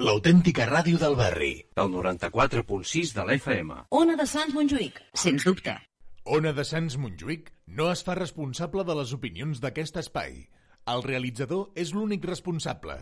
L'autèntica ràdio del barri. El 94.6 de l'FM. Ona de Sants Montjuïc, sens dubte. Ona de Sants Montjuïc no es fa responsable de les opinions d'aquest espai. El realitzador és l'únic responsable.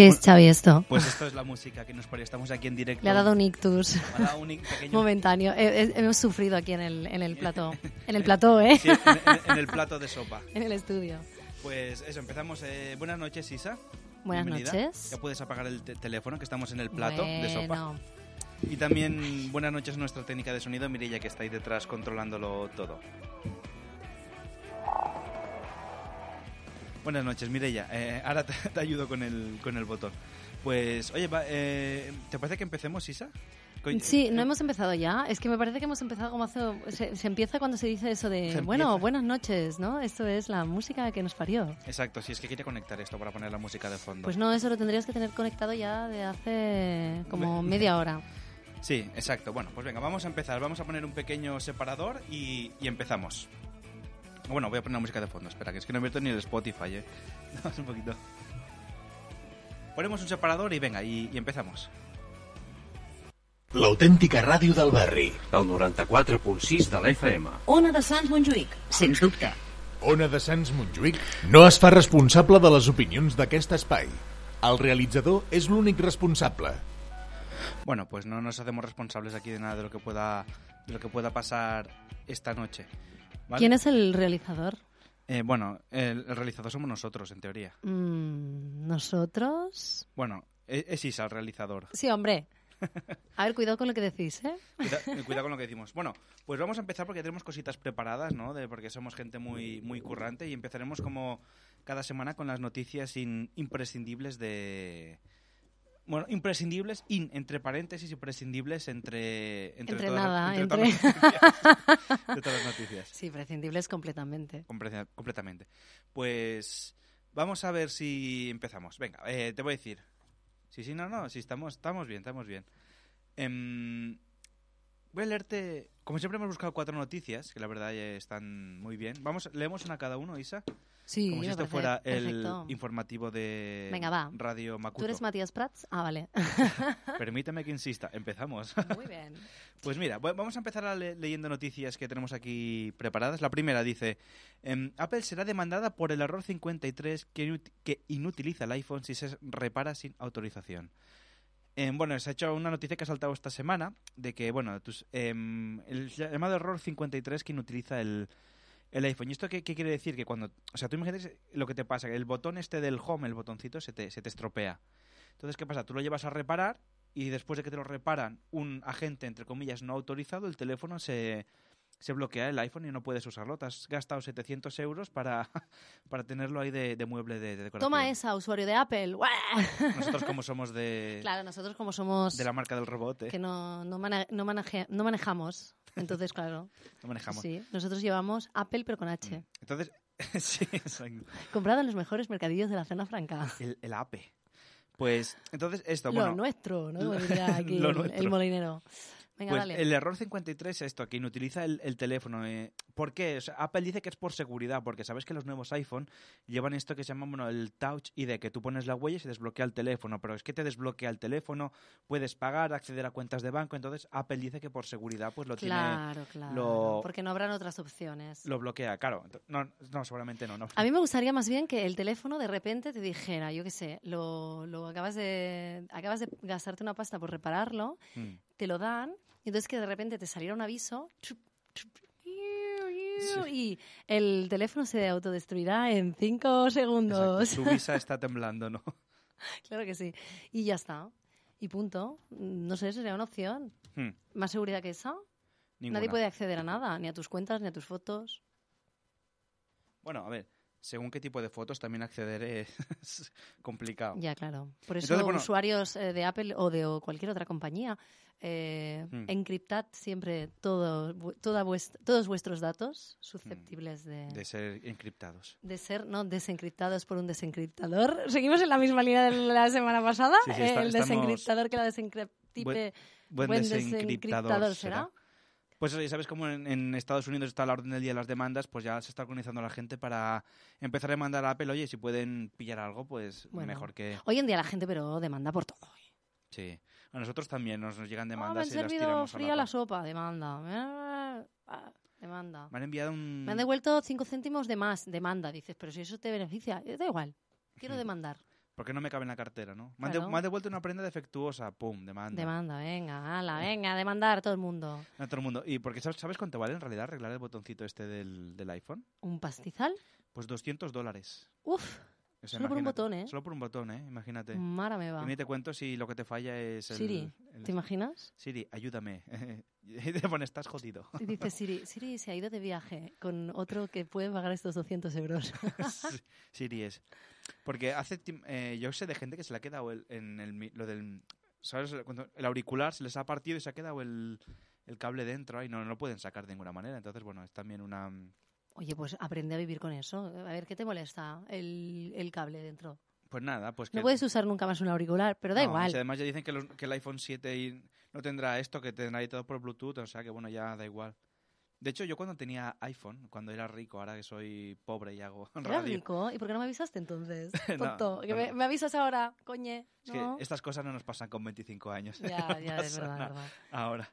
¿Qué es, Xavi, esto? Pues esto es la música que nos pone. Estamos aquí en directo. Le ha dado un ictus ha dado un pequeño... momentáneo. He- he- hemos sufrido aquí en el, en el plató. En el plató, ¿eh? Sí, en, en- en el plato de sopa. En el estudio. Pues eso, empezamos. Eh, buenas noches, Isa. Buenas Bienvenida. noches. Ya puedes apagar el te- teléfono, que estamos en el plato de sopa. Y también buenas noches nuestra técnica de sonido, Mirella, que está ahí detrás controlándolo todo. Buenas noches, Mirella. Eh, ahora te, te ayudo con el, con el botón. Pues, oye, va, eh, ¿te parece que empecemos, Isa? Sí, no hemos empezado ya. Es que me parece que hemos empezado como hace... Se, se empieza cuando se dice eso de, bueno, buenas noches, ¿no? Esto es la música que nos parió. Exacto, si es que quería conectar esto para poner la música de fondo. Pues no, eso lo tendrías que tener conectado ya de hace como media hora. Sí, exacto. Bueno, pues venga, vamos a empezar. Vamos a poner un pequeño separador y, y empezamos. Bueno, voy a poner la música de fondo. Espera, que es que no he abierto ni el Spotify, ¿eh? Vamos un poquito. Ponemos un separador y venga, y, y empezamos. L'autèntica ràdio del barri. El 94.6 de l'FM. Ona de Sants Montjuïc, sens dubte. Ona de Sants Montjuïc no es fa responsable de les opinions d'aquest espai. El realitzador és l'únic responsable. Bueno, pues no nos hacemos responsables aquí de nada de lo que pueda, de lo que pueda pasar esta noche. ¿Vale? ¿Quién es el realizador? Eh, bueno, el, el realizador somos nosotros, en teoría. Mm, ¿Nosotros? Bueno, e- es Isa el realizador. Sí, hombre. A ver, cuidado con lo que decís, ¿eh? Cuida, eh, cuidado con lo que decimos. Bueno, pues vamos a empezar porque tenemos cositas preparadas, ¿no? De, porque somos gente muy, muy currante y empezaremos como cada semana con las noticias in- imprescindibles de... Bueno, imprescindibles, in, entre paréntesis, imprescindibles entre... Entre todas- nada, entre entre- todas las noticias. entre todas las noticias. Sí, prescindibles completamente. Comple- completamente. Pues vamos a ver si empezamos. Venga, eh, te voy a decir. Sí, sí, no, no, sí, estamos, estamos bien, estamos bien. Em, voy a leerte, como siempre hemos buscado cuatro noticias, que la verdad eh, están muy bien. Vamos, leemos una cada uno, Isa, Sí, como si esto fuera el informativo de Venga, va. Radio ¿Tú Macuto. eres Matías Prats? Ah, vale. Permíteme que insista, empezamos. Muy bien. Pues mira, va- vamos a empezar a le- leyendo noticias que tenemos aquí preparadas. La primera dice, em, Apple será demandada por el error 53 que, inut- que inutiliza el iPhone si se repara sin autorización. Em, bueno, se ha hecho una noticia que ha saltado esta semana de que, bueno, tus- em, el llamado error 53 que inutiliza el, el iPhone. ¿Y esto qué, quiere decir? Que cuando, o sea, tú imagínate lo que te pasa, que el botón este del home, el botoncito, se te, se te estropea. Entonces, ¿qué pasa? Tú lo llevas a reparar y después de que te lo reparan un agente, entre comillas, no autorizado, el teléfono se, se bloquea el iPhone y no puedes usarlo. Te has gastado 700 euros para, para tenerlo ahí de, de mueble de, de decoración. Toma esa, usuario de Apple. Nosotros como somos de, Claro, nosotros como somos de la marca del robot, ¿eh? que no, no, mana- no, maneje- no manejamos, entonces, claro, no manejamos. sí, nosotros llevamos Apple pero con H. Entonces, sí, exacto. Comprado en los mejores mercadillos de la zona franca. El, el APE. Pues, entonces, esto, Lo bueno... nuestro, ¿no? Como diría aquí Lo el- el, nuestro. molinero. Venga, Pues dale. el error 53 es esto, que inutiliza el, el teléfono. eh. ¿Por qué? O sea, Apple dice que es por seguridad, porque sabes que los nuevos iPhone llevan esto que se llama bueno, el Touch ID, que tú pones la huella y se desbloquea el teléfono, pero es que te desbloquea el teléfono, puedes pagar, acceder a cuentas de banco, entonces Apple dice que por seguridad pues lo Claro, claro. lo- Porque no habrán otras opciones. tiene, lo bloquea, claro. No, no seguramente no. no. A mí me gustaría más bien que el teléfono de repente te dijera, yo qué sé, lo, lo acabas de acabas de gastarte una pasta por repararlo, Mm. Te lo dan y entonces que de repente te saliera un aviso chup, chup, y el teléfono se autodestruirá en cinco Exacto, segundos. Su visa está temblando, ¿no? claro que sí. Y ya está. Y punto. No sé, sería una opción. Hmm, ¿Más seguridad que esa? ninguna. Nadie puede acceder a nada, ni a tus cuentas, ni a tus fotos. Bueno, a ver, según qué tipo de fotos también acceder es complicado. Ya, claro. Por eso Entonces, bueno- usuarios eh, de Apple o de o cualquier otra compañía, eh, Hmm. encriptad siempre todo, toda vuest- todos vuestros datos susceptibles de, De ser encriptados. de ser no desencriptados por un desencriptador. Seguimos en la misma línea de la semana pasada. Sí, sí, está- el desencriptador que la desencriptipe. Buen- buen buen desencriptador desencriptador será. Pues ya sabes cómo en, en Estados Unidos está la orden del día de las demandas, pues ya se está organizando la gente para empezar a mandar a Apple, oye, si pueden pillar algo, pues Bueno. mejor que... Hoy en día la gente pero demanda por todo. Sí. A nosotros también nos, nos llegan Ah, me demandas han y las tiramos fría a la la sopa, demanda. Ah, Demanda. Me han enviado un... Me han devuelto 5 céntimos de más, demanda. Dices, pero si eso te beneficia, eh, da igual. Quiero demandar. ¿Por qué no me cabe en la cartera, no? Me han, de- Claro. me han devuelto una prenda defectuosa, pum, demanda. Demanda, venga, ala, venga, demandar a todo el mundo. A todo el mundo. ¿Y porque sabes, sabes cuánto vale en realidad arreglar el botoncito este del, del iPhone? ¿Un pastizal? Pues 200 dólares. Uf, O sea, Solo por un botón, ¿eh? Solo por un botón, ¿eh? Imagínate. mara me va. Y ni te cuento si lo que te falla es el... Siri, el- ¿te imaginas? Siri, ayúdame. y te pones, estás jodido. Y dice Siri, Siri se ha ido de viaje con otro que puede pagar estos 200 euros. Siri es. Porque hace tim- eh, yo sé de gente que se le ha quedado el, en el, lo del ¿sabes? Cuando el auricular se les ha partido y se ha quedado el, el cable dentro y no, no lo pueden sacar de ninguna manera. Entonces, bueno, es también una... Oye, pues aprende a vivir con eso. A ver, ¿qué te molesta el, el cable dentro? Pues nada, pues que... No puedes usar nunca más un auricular, pero da No, igual. además ya dicen que, los- que el iPhone 7 y- no tendrá esto, que tendrá todo por Bluetooth, o sea que bueno, ya da igual. De hecho, yo cuando tenía iPhone, cuando era rico, ahora que soy pobre y hago Era radio, rico. ¿Y por qué no me avisaste entonces? No, Tonto. que no, me, no. me avisas ahora, coñe. es ¿no? que estas cosas no nos pasan con 25 años. Ya, No ya, es verdad, verdad. Ahora.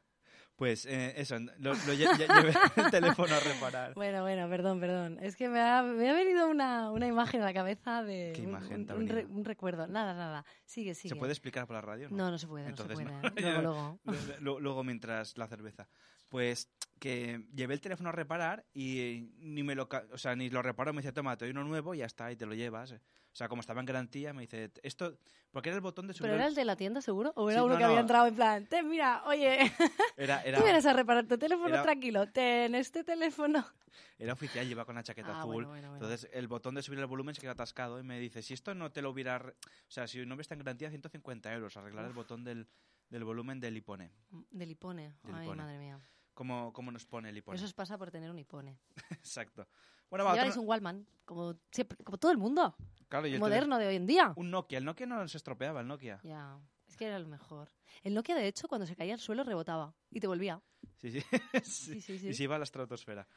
Pues eh, eso, lo, lo lle- lle- llevé el teléfono a reparar. Bueno, bueno, perdón, perdón. Es que me ha, me ha venido una, una imagen a la cabeza de ¿Qué un- imagen un, re- un recuerdo. Nada, nada. Sigue, sigue. ¿Se puede explicar por la radio? No, no se puede, no Entonces, se no. puede. Luego, luego. Lu- Luego, mientras la cerveza. Pues que llevé el teléfono a reparar y ni me lo, o sea, ni lo reparó, me dice, toma, te doy uno nuevo y ya está, y te lo llevas. O sea, como estaba en garantía, me dice, esto, porque era el botón de subir ¿Pero era el de la tienda, seguro? ¿O era Sí, uno no, que había entrado en plan, ten, mira, oye, era, era, tú vienes a reparar tu teléfono era- tranquilo, ten este teléfono. era oficial, lleva con la chaqueta Ah, azul. bueno, bueno, bueno. Entonces, el botón de subir el volumen se queda atascado y me dice, si esto no te lo hubiera... O sea, si no está en garantía, 150 euros, arreglar el botón del, del volumen del Ipone. Del hipone. Ay, hipone. madre mía. ¿Cómo, cómo nos pone el Ipone? Eso os pasa por tener un hipone. Exacto. Bueno, va, otro- un Wallman, como, siempre, como todo el mundo. claro, y el Moderno de hoy en día. Un Nokia. El Nokia no se estropeaba, el Nokia. Ya, es que era lo mejor. El Nokia, de hecho, cuando se caía al suelo rebotaba y te volvía. Sí, sí. Sí, sí, sí. Y se iba a la estratosfera.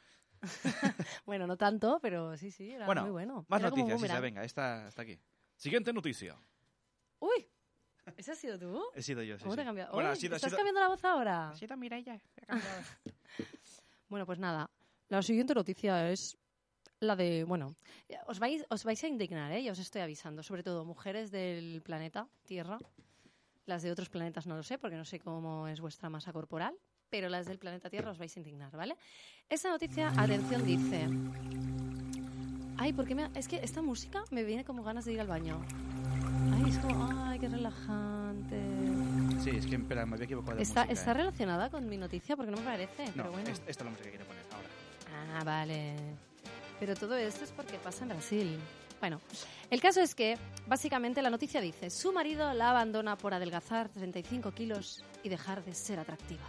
Bueno, no tanto, pero sí, sí, era bueno, muy bueno. más Era noticias, Isa, venga, esta está aquí. Siguiente noticia. Uy, ¿ese has sido tú? He sido yo, sí, ¿Cómo te ha cambiado? Bueno, Uy, ha sido, ha ¿Estás sido- cambiando la voz ahora? ha sido Mireia. Bueno, pues nada. La siguiente noticia es la de, bueno, eh, os vais, os vais a indignar, ¿eh? Ya os estoy avisando. Sobre todo mujeres del planeta Tierra. Las de otros planetas no lo sé, porque no sé cómo es vuestra masa corporal. Pero las del planeta Tierra os vais a indignar, ¿vale? Esa noticia, atención, dice... Ay, ¿por qué me...? ha- Es que esta música me viene como ganas de ir al baño. Ay, es como... Ay, qué relajante. Sí, es que, espera, me había equivocado de Está, música, está ¿eh? relacionada con mi noticia porque no me parece, No, pero bueno. es- esta es la música que quiere poner ahora. Ah, vale. Pero todo esto es porque pasa en Brasil. Bueno, el caso es que básicamente la noticia dice, su marido la abandona por adelgazar 35 kilos y dejar de ser atractiva.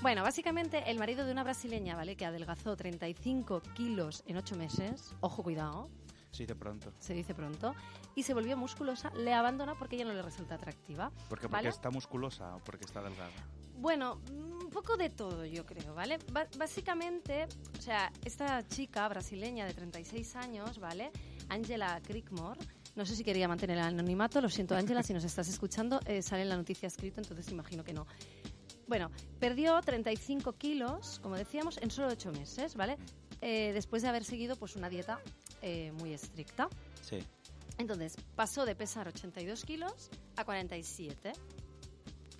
Bueno, básicamente el marido de una brasileña, ¿vale? Que adelgazó 35 kilos en 8 meses. Ojo, cuidado. Se dice pronto. se dice pronto, y se volvió musculosa, le abandona porque ya no le resulta atractiva. ¿Por qué? ¿Porque ¿Vale? está musculosa o porque está delgada? Bueno, un poco de todo, yo creo, ¿vale? Ba- básicamente, o sea, esta chica brasileña de 36 años, ¿vale? Angela Crickmore, no sé si quería mantener el anonimato, lo siento, Angela, si nos estás escuchando, eh, sale en la noticia escrito, entonces imagino que no. Bueno, perdió 35 kilos, como decíamos, en solo 8 meses, ¿vale? Eh, después de haber seguido pues una dieta eh, muy estricta. Sí. Entonces, pasó de pesar 82 kilos a 47.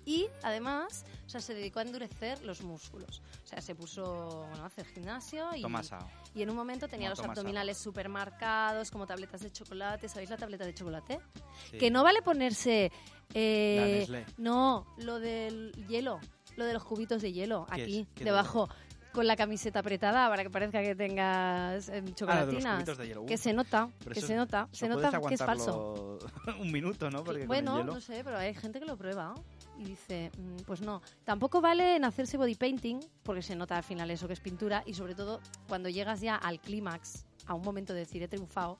Y además, o sea, se dedicó a endurecer los músculos. O sea, se puso bueno, a hacer gimnasio y, en un momento tenía No, los abdominales súper marcados, como tabletas de chocolate. ¿Sabéis la tableta de chocolate? Sí. Que no vale ponerse... eh, no, lo del hielo, lo de los cubitos de hielo, aquí, ¿Qué debajo, con la camiseta apretada para que parezca que tengas eh, Ah, chocolatinas. de que se nota, pero que eso- se nota, se nota que es falso. un minuto, ¿no? Porque Bueno, hielo- no sé, pero hay gente que lo prueba y dice, mm, pues no. Tampoco vale en hacerse body painting, porque se nota al final eso que es pintura, y sobre todo cuando llegas ya al clímax, a un momento de decir he triunfado,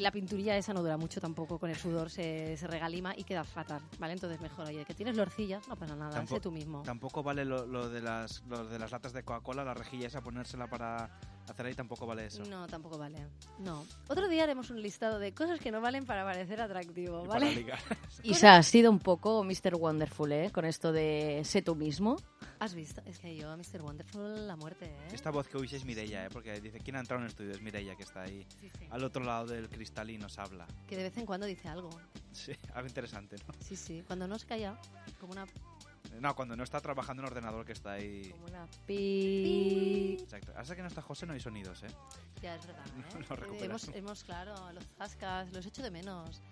la pinturilla esa no dura mucho tampoco, con el sudor se, se regalima y queda fatal, ¿vale? Entonces mejor, oye, que tienes lorcillas, no pasa nada, Tampo- sé tú mismo. Tampoco vale lo, lo de las, lo de las latas de Coca-Cola, la rejilla esa, ponérsela para hacer ahí, tampoco vale eso. No, tampoco vale. No. Otro día haremos un listado de cosas que no valen para parecer atractivo, Y ¿vale? ligar. Y se ha sido un poco Mr. Wonderful, ¿eh? Con esto de sé tú mismo. ¿Has visto? Es que yo, Mr. Wonderful, la muerte, ¿eh? Esta voz que oís es Mireia, ¿eh? Porque dice, ¿quién ha entrado en el estudio? Es Mireia, que está ahí Sí, sí. al otro lado del cristal y nos habla. Que de vez en cuando dice algo. Sí, algo interesante, ¿no? Sí, sí. Cuando no se calla, como una... No, cuando no está trabajando en ordenador que está ahí... Como una Pi. Exacto. Hasta que no está José no hay sonidos, ¿eh? Ya, es verdad, ¿eh? Lo recuperas. hemos, hemos, claro, los zascas, los echo de menos.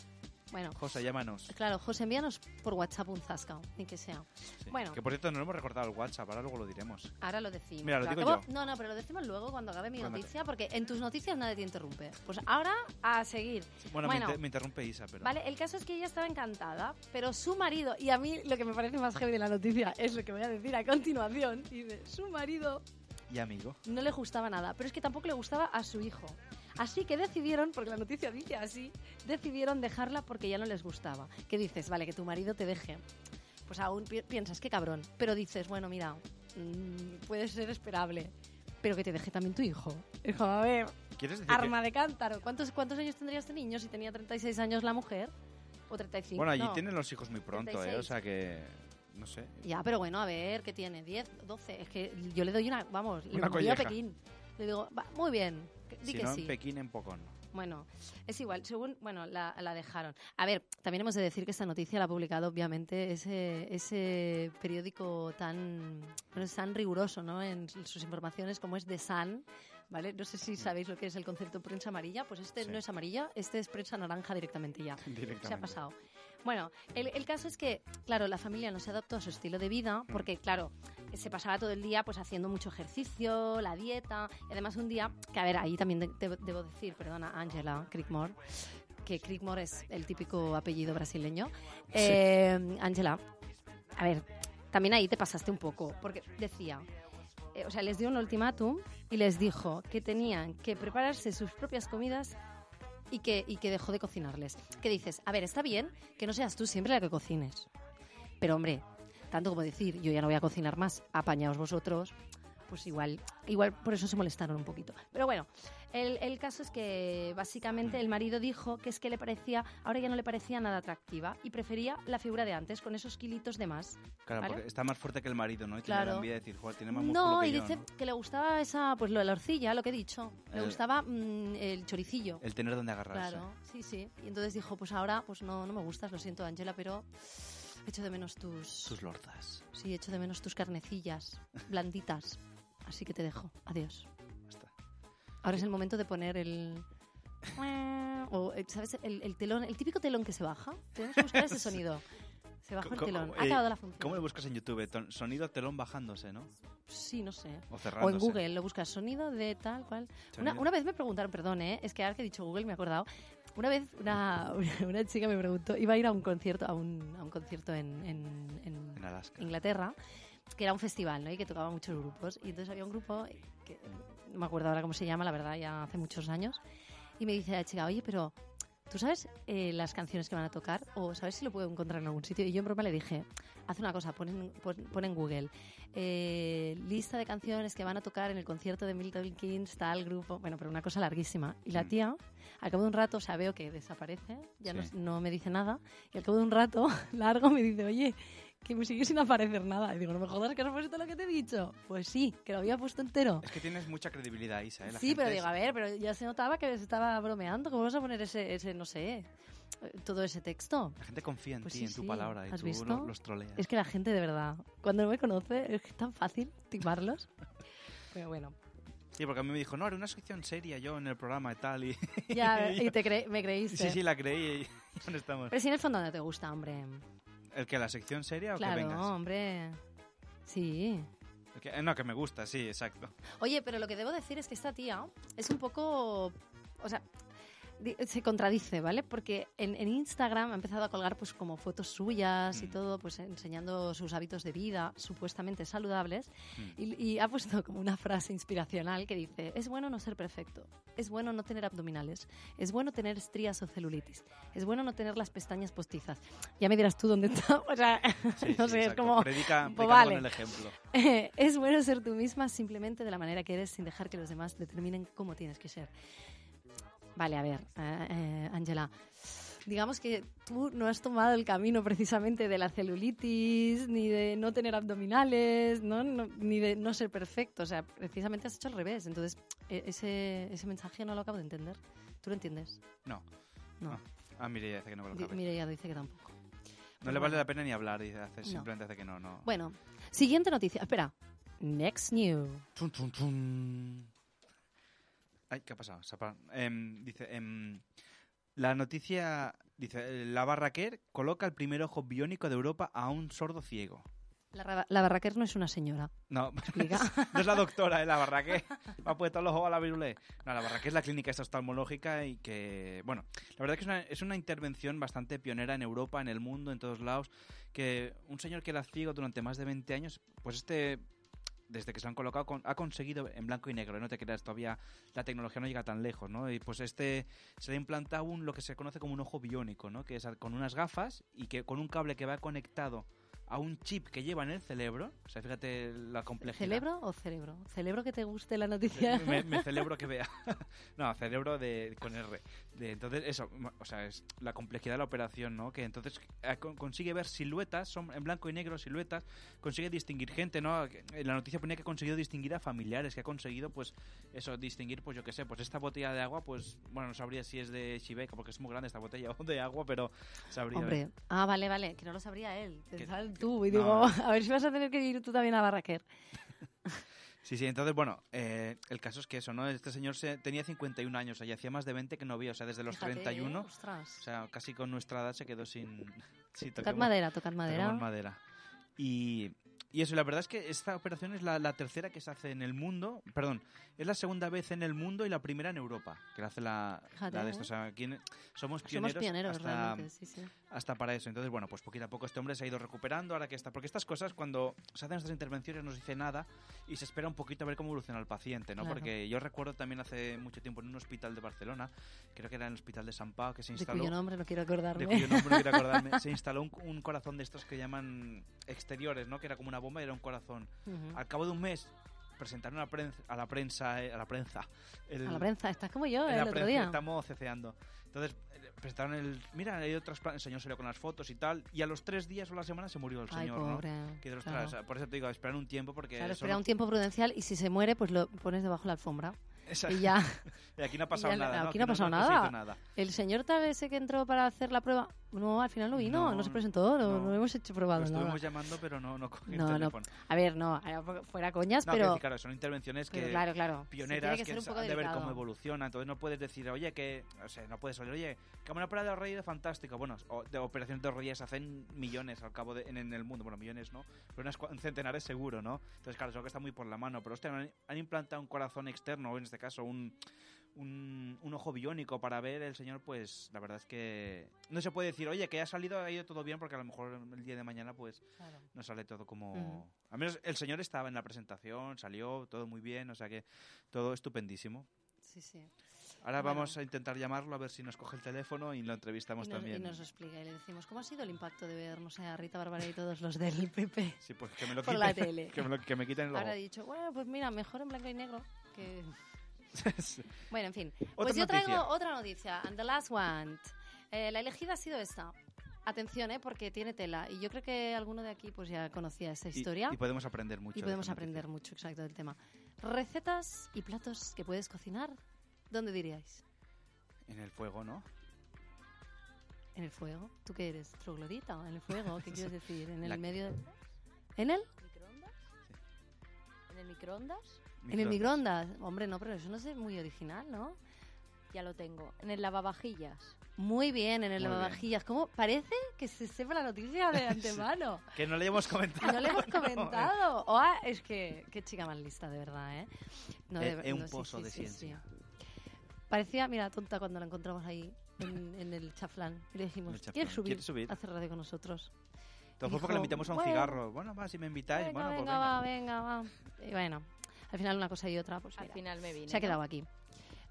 Bueno, José, llámanos. claro, José, envíanos por WhatsApp un zasca, ni que sea. Sí. Bueno. Que por cierto no lo hemos recordado el WhatsApp, ahora luego lo diremos. Ahora lo decimos. Mira, lo digo yo. No, no, pero lo decimos luego cuando acabe mi Cuando noticia, porque en tus noticias nadie te interrumpe. Pues ahora a seguir. Bueno, Bueno. Me, inter- me interrumpe Isa, pero... Vale, el caso es que ella estaba encantada, pero su marido, y a mí lo que me parece más heavy de la noticia es lo que voy a decir a continuación, dice, su marido Y amigo. no le gustaba nada, pero es que tampoco le gustaba a su hijo. Así que decidieron, porque la noticia dice así, decidieron dejarla porque ya no les gustaba. ¿Qué dices? Vale, que tu marido te deje. Pues aún pi- piensas, qué cabrón. Pero dices, bueno, mira, mm, puede ser esperable. Pero que te deje también tu hijo. Hijo, a ver, ¿Quieres decir arma de cántaro. ¿Cuántos, ¿Cuántos años tendría este niño si tenía 36 años la mujer? ¿O que... 35? Bueno, allí No. tienen los hijos muy pronto, ¿eh? 36. O sea que... No sé. Ya, pero bueno, a ver, ¿qué tiene? ¿10, 12? Es que yo le doy una, vamos, le Una envío a colleja. Pekín. Le digo, va, muy bien, que- di si que no, sí. en Pekín, en Pocón. Bueno, es igual, según, bueno, la, la dejaron. A ver, también hemos de decir que esta noticia la ha publicado, obviamente, ese, ese periódico tan, bueno, tan riguroso, ¿no? En sus informaciones como es The Sun, ¿vale? No sé si sabéis lo que es el concepto prensa amarilla, pues este Sí. no es amarilla, este es prensa naranja directamente ya. Directamente. Se ha pasado. Bueno, el, el caso es que, claro, la familia no se adaptó a su estilo de vida porque, claro, se pasaba todo el día pues haciendo mucho ejercicio, la dieta, y además un día, que a ver, ahí también de- debo, debo decir, perdona, Angela Crickmore, que Crickmore es el típico apellido brasileño. Eh, Angela, a ver, también ahí te pasaste un poco, porque decía, eh, o sea, les dio un ultimátum y les dijo que tenían que prepararse sus propias comidas y que, y que dejó de cocinarles. ¿Qué dices? A ver, está bien que no seas tú siempre la que cocines. Pero hombre, tanto como decir, yo ya no voy a cocinar más, apañaos vosotros, pues igual, igual por eso se molestaron un poquito. Pero bueno, el, el caso es que básicamente el marido dijo que es que le parecía, ahora ya no le parecía nada atractiva y prefería la figura de antes, con esos kilitos de más. Claro, ¿Vale? porque está más fuerte que el marido, ¿no? Y tiene Claro. la envidia de decir, joder, tiene más músculo No, que y yo, dice ¿no? que le gustaba esa, pues lo de la horcilla, lo que he dicho. Le El- gustaba mm, el choricillo. El tener donde agarrarse. Claro, sí, sí. Y entonces dijo, pues ahora, pues no, no me gustas, lo siento, Angela, pero echo de menos tus... Sus lorzas. Sí, echo de menos tus carnecillas, blanditas. Así que te dejo. Adiós. Ahora es el momento de poner el... O, eh, ¿sabes? El, el telón, el típico telón que se baja. Tenemos que buscar ese sonido. Se baja el ¿Cómo- telón. eh, Ha acabado la función. ¿Cómo lo buscas en YouTube? Ton- sonido telón bajándose, ¿no? Sí, no sé. O O cerrándose. en Google lo buscas sonido de tal cual. Una, Sonido. una vez me preguntaron, perdón, ¿eh? es que ahora que he dicho Google me he acordado. Una vez una, una, una chica me preguntó, iba a ir a un concierto, a un, a un concierto en, en- en En Alaska. Inglaterra, que era un festival, ¿no? Y que tocaba muchos grupos. Y entonces había un grupo que no me acuerdo ahora cómo se llama, la verdad, ya hace muchos años. Y me dice la chica, oye, pero ¿tú sabes eh, las canciones que van a tocar? ¿O sabes si lo puedo encontrar en algún sitio? Y yo en broma le dije, haz una cosa, pon en, pon- pon en Google eh, lista de canciones que van a tocar en el concierto de Milton Keynes, tal grupo. Bueno, pero una cosa larguísima. Y la Mm. tía, al cabo de un rato, o sea, veo que desaparece, ya no, Sí. no me dice nada. Y al cabo de un rato largo me dice, oye, que me sigue sin aparecer nada. Y digo, no me jodas, que has puesto lo que te he dicho. Pues sí, que lo había puesto entero. Es que tienes mucha credibilidad, Isa. ¿eh? La Sí, gente pero es- digo, a ver, pero ya se notaba que se estaba bromeando. ¿Cómo vas a poner ese, ese no sé, todo ese texto? La gente confía en Pues ti, sí, en tu sí. palabra, y ¿Has tú visto? lo- los troleas. Es que la gente, de verdad, cuando no me conoce, es que es tan fácil timarlos. Pero bueno, Sí, porque a mí me dijo, no, era una sección seria yo en el programa y tal. Y... ya, y te cre- me creíste. Sí, sí, la creí y ¿dónde estamos? Pero si en el fondo no te gusta, hombre. ¿El que la sección seria o que Claro, vengas? hombre. Sí. El que- eh, no, que me gusta, sí, exacto. Oye, pero lo que debo decir es que esta tía es un poco. O sea, se contradice, ¿vale? Porque en, en Instagram ha empezado a colgar pues como fotos suyas y Mm. todo, pues enseñando sus hábitos de vida supuestamente saludables. Mm. Y, y ha puesto como una frase inspiracional que dice, es bueno no ser perfecto, es bueno no tener abdominales, es bueno tener estrías o celulitis, es bueno no tener las pestañas postizas. Ya me dirás tú dónde está. O sea, Sí, no sí, sé, es exacto. como... Predica, pues vale. con el ejemplo. es bueno ser tú misma simplemente de la manera que eres sin dejar que los demás determinen cómo tienes que ser. Vale, a ver, eh, eh, Angela. Digamos que tú no has tomado el camino precisamente de la celulitis, ni de no tener abdominales, ¿no? No- ni de no ser perfecto. O sea, precisamente has hecho al revés. Entonces, e- ese, ese mensaje no lo acabo de entender. ¿Tú lo entiendes? No. No. Ah, Ah, Mireia dice que no me lo cabe. Mireia dice que tampoco. No le vale la pena ni hablar, dice, hace- No. simplemente hace que no, no. Bueno, siguiente noticia. Espera. Next tun. Ay, ¿qué ha pasado? Em, dice, em, la noticia dice, la Barraquer coloca el primer ojo biónico de Europa a un sordo ciego. La, la Barraquer no es una señora. No, no es la doctora, ¿eh? la Barraquer. Me ha puesto los ojos a la virulé. No, la Barraquer es la clínica esta oftalmológica y que, bueno, la verdad que es una, es una intervención bastante pionera en Europa, en el mundo, en todos lados, que un señor que era ciego durante más de 20 años, pues este desde que se han colocado, ha conseguido en blanco y negro, ¿eh? no te creas, todavía la tecnología no llega tan lejos, ¿no? Y pues este se le ha implantado un, lo que se conoce como un ojo biónico, ¿no? Que es con unas gafas y que con un cable que va conectado a un chip que lleva en el cerebro, o sea, fíjate la complejidad. ¿Cerebro o cerebro? ¿Cerebro que te guste la noticia? Me, me celebro que vea. no, cerebro de, con R. De, entonces, eso, o sea, es la complejidad de la operación, ¿no? Que entonces eh, con- consigue ver siluetas, son en blanco y negro siluetas, consigue distinguir gente, ¿no? Que En la noticia ponía que ha conseguido distinguir a familiares, que ha conseguido, pues, eso, distinguir, pues yo qué sé, pues esta botella de agua, pues, bueno, no sabría si es de Chiveca, porque es muy grande esta botella de agua, pero sabría. Hombre, ah, vale, vale, que no lo sabría él. En tú y No. digo, a ver si vas a tener que ir tú también a Barraquer. Sí, sí, entonces, bueno, eh, el caso es que eso, ¿no? Este señor se, tenía 51 años, o sea, y hacía más de 20 que no veía, o sea, desde los Fíjate, 31, ¿eh? Ostras. o sea, casi con nuestra edad se quedó sin... Sí, Tocad madera, tocad madera. madera. Y, y eso, la verdad es que esta operación es la, la tercera que se hace en el mundo, perdón, es la segunda vez en el mundo y la primera en Europa, que la hace la, Fíjate, la de esto. ¿eh? O sea, aquí en- somos Somos pioneros, pioneros, hasta, realmente, sí, sí. hasta para eso. Entonces, bueno, pues poquito a poco este hombre se ha ido recuperando, ahora que está... Porque estas cosas, cuando se hacen estas intervenciones, no se dice nada y se espera un poquito a ver cómo evoluciona el paciente, ¿no? Claro. Porque yo recuerdo también hace mucho tiempo en un hospital de Barcelona, creo que era en el hospital de San Pau, que se De instaló... cuyo nombre no quiero acordarme. de cuyo nombre no quiero acordarme, se instaló un, un corazón de estos que llaman exteriores, ¿no? Que era como una bomba y era un corazón. Ujú. Al cabo de un mes presentaron a la prensa, a la prensa, eh, a la prensa, el- A la prensa, estás como yo el la otro prensa día. estamos ceceando. Entonces eh, presentaron el, mira, hay otras, el señor salió con las fotos y tal, y a los tres días o la semana se murió el Ay, señor, pobre. ¿no? Que claro. tras- por eso te digo, esperar un tiempo porque Claro, eso espera no- un tiempo prudencial y si se muere, pues lo pones debajo de la alfombra. Esa- Y ya. y aquí no ha pasado ya- nada, ¿no? aquí no ha pasado se nada. nada. El señor tal ese que entró para hacer la prueba, no, al final no vino, no, No, se presentó, no, no. hemos hecho Lo probado nada. estuvimos llamando, pero no, no cogió No, el no. teléfono. A ver, no, fuera coñas, pero... decir, claro, son intervenciones que claro, claro. Se pioneras que, que han de ver cómo evoluciona. Entonces no puedes decir, oye, que. O sea, no puedes salir, oye, que una prueba de rodilla fantástico. Bueno, de operaciones de rodillas hacen millones al cabo de, en, en el mundo. Bueno, millones no, pero unas centenares seguro, ¿no? Entonces, claro, eso que está muy por la mano. Pero, hostia, han, han implantado un corazón externo, o en este caso, un. Un, un ojo biónico para ver el señor, pues la verdad es que no se puede decir, oye, que ha salido, ha ido todo bien, porque a lo mejor el día de mañana, pues Claro. no sale todo como... Ujú. Al menos el señor estaba en la presentación, salió todo muy bien, o sea que todo estupendísimo. Sí, sí. Ahora Bueno. vamos a intentar llamarlo a ver si nos coge el teléfono y lo entrevistamos Y nos, también. y nos lo explica y le decimos, ¿cómo ha sido el impacto de ver, no sé, a Rita Bárbara y todos los del PP? Sí, pues que me lo Por quiten. la tele. Que me, lo- que me quiten el Ahora he dicho, bueno, pues mira, mejor en blanco y negro que... Sí. Bueno, en fin. Pues yo noticia. traigo otra noticia. And the last one. Eh, la elegida ha sido esta. Atención, ¿eh? Porque tiene tela. Y yo creo que alguno de aquí pues ya conocía esa Y- historia. Y, podemos aprender mucho. Y de podemos esta aprender noticia. mucho, exacto, del tema. Recetas y platos que puedes cocinar. ¿Dónde diríais? En el fuego, ¿no? ¿En el fuego? ¿Tú qué eres? ¿Troglodita? ¿En el fuego? ¿Qué quieres decir? ¿En el La- medio? de- ¿En el? ¿Microondas? ¿En el microondas? En el microondas. Hombre, no, pero eso no es muy original, ¿no? Ya lo tengo. ¿En el lavavajillas? Muy bien, en el Muy bien. lavavajillas. ¿Cómo? Parece que se sepa la noticia de antemano. Que no le hemos comentado. no le hemos comentado. Oh, ah, es que qué chica más lista, de verdad, ¿eh? No, Eh, de- es un no, sí, pozo sí, de sí, ciencia. sí. Parecía, mira, tonta cuando la encontramos ahí en, en el chaflán. Y le dijimos. ¿quieres subir, ¿Quieres subir? a hacer radio con nosotros? Todo fue porque le invitamos a un bueno, cigarro. Bueno, va, si me invitáis. venga, bueno, pues venga, venga. va, venga, va. Y bueno, al final una cosa y otra, pues Al final me vine. se ha ¿no? quedado aquí.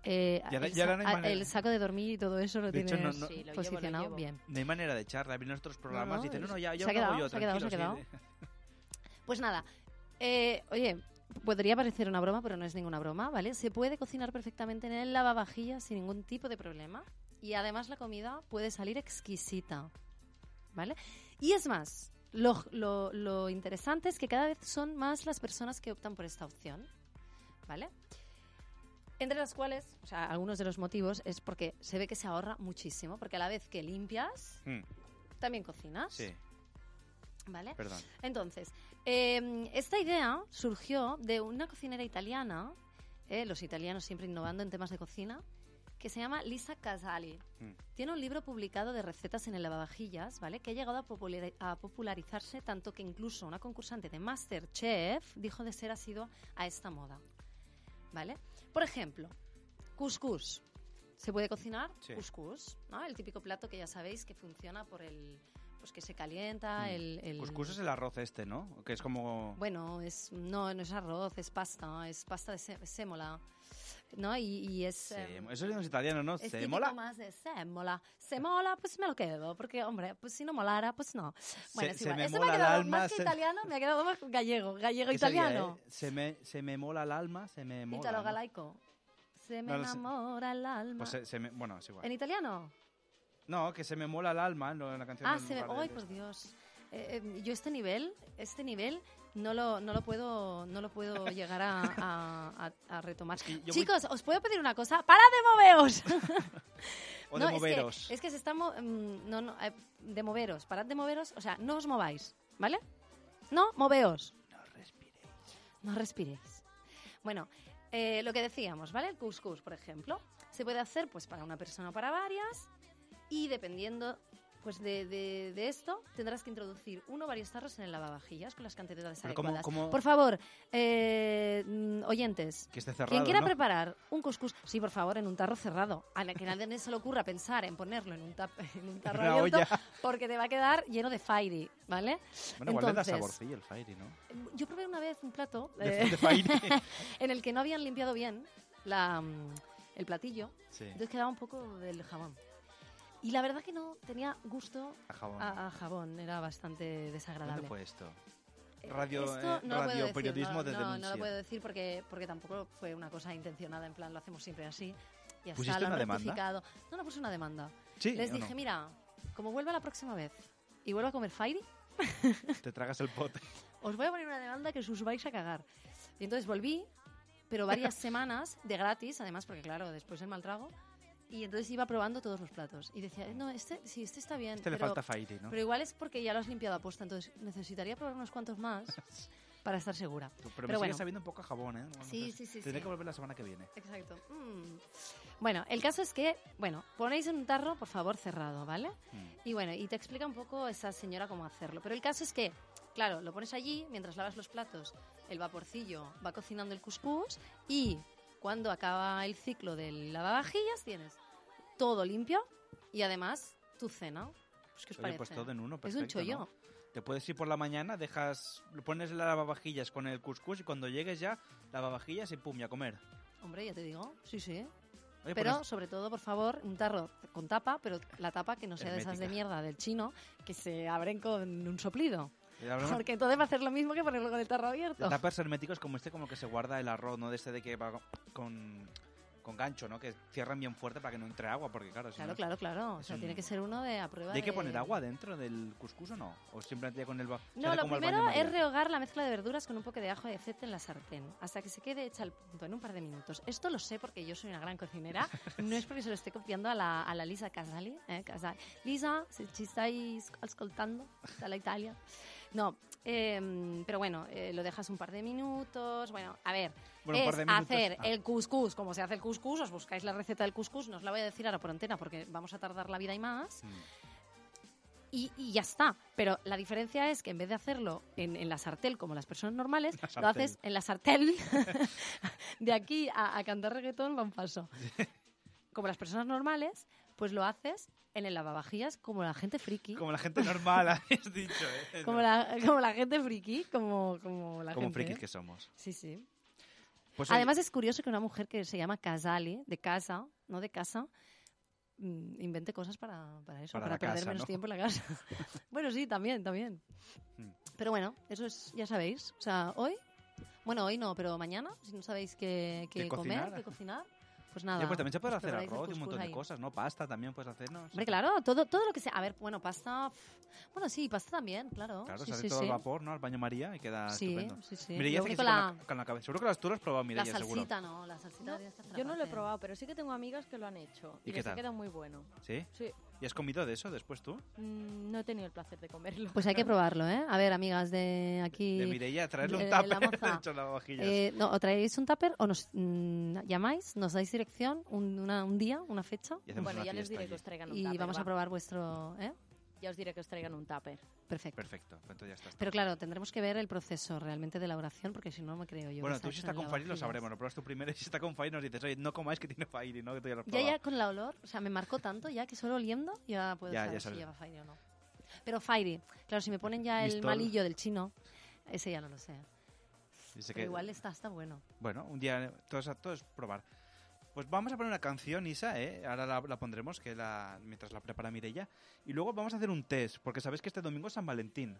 Eh, Y ahora- el, no hay a- manera. el saco de dormir y todo eso lo De hecho, tienes no- no- Sí, lo llevo, lo posicionado llevo. bien. No hay manera de echarla. Vienen nuestros programas no, y dicen, no, no, ya, se yo ha lo hago quedado, yo, se ha quedado, se ha sí. Pues nada, eh, oye, podría parecer una broma, pero no es ninguna broma, ¿vale? Se puede cocinar perfectamente en el lavavajillas sin ningún tipo de problema y además la comida puede salir exquisita, ¿vale? Y es más, lo, lo- lo interesante es que cada vez son más las personas que optan por esta opción, ¿vale? Entre las cuales, o sea, algunos de los motivos es porque se ve que se ahorra muchísimo, porque a la vez que limpias, Mm, también cocinas, Sí, ¿vale? perdón. Entonces, eh, esta idea surgió de una cocinera italiana, eh, los italianos siempre innovando en temas de cocina, que se llama Lisa Casali. Mm. Tiene un libro publicado de recetas en el lavavajillas, ¿vale? Que ha llegado a, populari- a popularizarse tanto que incluso una concursante de Masterchef dijo de ser asidua a esta moda, ¿vale? Por ejemplo, couscous. Se puede cocinar Sí. couscous, ¿no? El típico plato que ya sabéis que funciona por el... Pues que se calienta, Mm. el, el... Couscous es el arroz este, ¿no? Que es como... Bueno, es, no, no es arroz, es pasta, es pasta de sé- sémola, ¿no? Y, y es... Se- em, Eso es italiano, ¿no? es ¿Se típico mola? más de sémola. Se mola, pues me lo quedo, porque, hombre, pues si no molara, pues no. Bueno, es se igual. me Esto mola ha el quedado alma, más que se- italiano, me ha quedado más gallego, gallego ¿Qué sería, italiano. eh? Se me, se me mola el alma, se me mola. Italo ¿no? galaico. Se me No enamora el alma. Pues se, se me, bueno, es igual. ¿En italiano? No, que se me mola el alma, no, en la canción. Ah, se me... ¡Ay, por Dios! Eh, eh, yo este nivel, este nivel, no lo, no lo puedo, no lo puedo llegar a, a- a- a retomar. voy- Chicos, ¿os puedo pedir una cosa? ¡Parad de moveros! O no, de moveros. Es que, es que se está... mo- mm, no, no, eh, de moveros. Parad de moveros. O sea, no os mováis, ¿vale? No, moveos. No respiréis. No respiréis. Bueno, eh, lo que decíamos, ¿vale? El couscous, por ejemplo, se puede hacer pues para una persona o para varias y dependiendo pues de, de- de esto tendrás que introducir uno o varios tarros en el lavavajillas con las cantidades Pero ¿cómo- adecuadas. cómo- Por favor, eh, mm, oyentes, Que esté cerrado, quien quiera ¿no? preparar un couscous, sí, por favor, en un tarro cerrado. A la que nadie se le ocurra pensar en ponerlo en un, tap- en un tarro Una abierto olla. porque te va a quedar lleno de fairy, ¿vale? Bueno, igual le da Entonces, saborcillo el fairy, ¿no? Yo probé una vez un plato De, eh, en el que no habían limpiado bien la, mm, el platillo, sí, entonces quedaba un poco del jabón. Y la verdad que no tenía gusto a jabón. a, a jabón, era bastante ¿Dónde desagradable. fue esto? Eh, Radio, Esto no radio decir, periodismo no, de no, denuncia. No lo puedo decir porque, porque tampoco fue una cosa intencionada, en plan, lo hacemos siempre así. ¿Pusiste está, lo han rectificado. No, no puse una demanda. Sí, Les ¿o dije, no? mira, como vuelva la próxima vez y vuelva a comer Fairy, Te tragas el pote. os voy a poner una demanda que os vais a cagar. Y entonces volví, pero varias semanas de gratis, además, porque claro, después el mal trago. Y entonces iba probando todos los platos. Y decía, no, este, sí, este está bien. Este le pero, falta fairy, ¿no? pero igual es porque ya lo has limpiado a posta, entonces necesitaría probar unos cuantos más para estar segura. Pero, pero me sigue bueno. sabiendo un poco a jabón, ¿eh? Bueno, Sí, sí, sí, Tendré sí. que volver la semana que viene. Exacto. Mm. Bueno, el caso es que, bueno, ponéis en un tarro, por favor, cerrado, ¿vale? Mm. Y bueno, y te explica un poco esa señora cómo hacerlo. Pero el caso es que, claro, lo pones allí, mientras lavas los platos, el vaporcillo va cocinando el couscous y cuando acaba el ciclo del lavavajillas tienes todo limpio y además tu cena. Pues, ¿Qué os Oye, parece? pues todo en uno, es perfecto, un chollo. ¿no? Te puedes ir por la mañana, dejas, pones el lavavajillas con el couscous y cuando llegues ya, lavavajillas y pum, y a comer. Hombre, ya te digo, sí, sí. Oye, pues pero nos- sobre todo, por favor, un tarro con tapa, pero la tapa que no sea de esas de Hermética. mierda del chino que se abren con un soplido. Porque entonces va a hacer lo mismo que ponerlo con el tarro abierto. tapas herméticos como este, como que se guarda el arroz, ¿no? De este de que va con, con gancho, ¿no? Que cierran bien fuerte para que no entre agua, porque claro, si Claro, no- claro, claro. O sea, un- tiene que ser uno de a prueba ¿Y hay que de- poner agua dentro del cuscús o no? ¿O simplemente con el... ba- No, lo como primero es rehogar la mezcla de verduras con un poco de ajo y aceite en la sartén, hasta que se quede hecha al punto, en un par de minutos. Esto lo sé porque yo soy una gran cocinera, no es porque se lo esté copiando a la, a la Lisa Casali. ¿eh? Casali. Lisa, si ci estáis ascoltando, la Italia. No, eh, pero bueno, eh, lo dejas un par de minutos. Bueno, a ver, Bueno, es minutos, hacer ah. el couscous como se hace el couscous. Os buscáis la receta del couscous, no os la voy a decir ahora por antena porque vamos a tardar la vida y más. Mm. Y, y ya está. Pero la diferencia es que en vez de hacerlo en, en la sartén como las personas normales, La lo haces en la sartén. de aquí a, a cantar reggaetón va un paso. Como las personas normales, pues lo haces en el lavavajillas como la gente friki. Como la gente normal, habéis dicho, ¿eh? Como la, como la gente friki, como, como la Como gente. frikis que somos. Sí, sí. Pues oye, Además es curioso que una mujer que se llama Casali, de casa, no de casa, mm, invente cosas para, para eso, Para perder casa, menos ¿no? tiempo en la casa. bueno, sí, también, también. Mm. Pero bueno, eso es, ya sabéis. O sea, hoy, bueno, hoy no, pero mañana, si no sabéis qué, qué ¿Qué comer, cocinar? qué cocinar, pues nada. oye, pues también se puede os hacer arroz y un montón de cosas, ¿no? Pasta también puedes hacer, ¿no? Hombre, claro, todo, todo lo que sea. A ver, bueno, pasta. Bueno, sí, pasta también, claro. Claro, sí, se hace sí, todo sí. al vapor, ¿no? Al baño María y queda Sí, estupendo. sí, sí. Mireia Lo hace que la- con, la, con la cabeza. Seguro que las tú las has probado, La Mireia, seguro. salsita, no, la salsita No, yo no lo he probado, pero sí que tengo amigas que lo han hecho. ¿Y Y, qué les tal? ha quedado muy bueno. ¿Sí? Sí. ¿Y has comido de eso después tú? Mm, no he tenido el placer de comerlo. Pues hay que probarlo, ¿eh? A ver, amigas de aquí. De Mireia, traerle un tupper. Eh, no, o traéis un tupper o nos mm, llamáis, nos dais dirección, un, una- un día, una fecha y bueno, una ya les diré allí. que os traigan un y tupper. vamos va. a probar vuestro... ¿eh? Ya os diré que os traigan un tupper. Perfecto. Perfecto, pues entonces ya está. Pero claro, tendremos que ver el proceso realmente de elaboración porque si no, no me creo yo. bueno, tú si está con Fairy lo sabremos. Lo pruebas tú primero y si está con Fairy nos dices, oye, no comáis que tiene Fairy, ¿no? Que tú ya lo has Ya, probado. ya con la olor, o sea, me marcó tanto ya que solo oliendo ya puedo Ya, saber ya si lleva Fairy o no. Pero Fairy, claro, si me ponen ya el Mistol. malillo del chino, ese ya no lo sé. Dice Pero que- igual está, está bueno. Bueno, un día todo es, todo es probar. Pues vamos a poner una canción, Isa, ¿eh? Ahora la, la pondremos que la, mientras la prepara Mireia. Y luego vamos a hacer un test, porque sabéis que este domingo es San Valentín.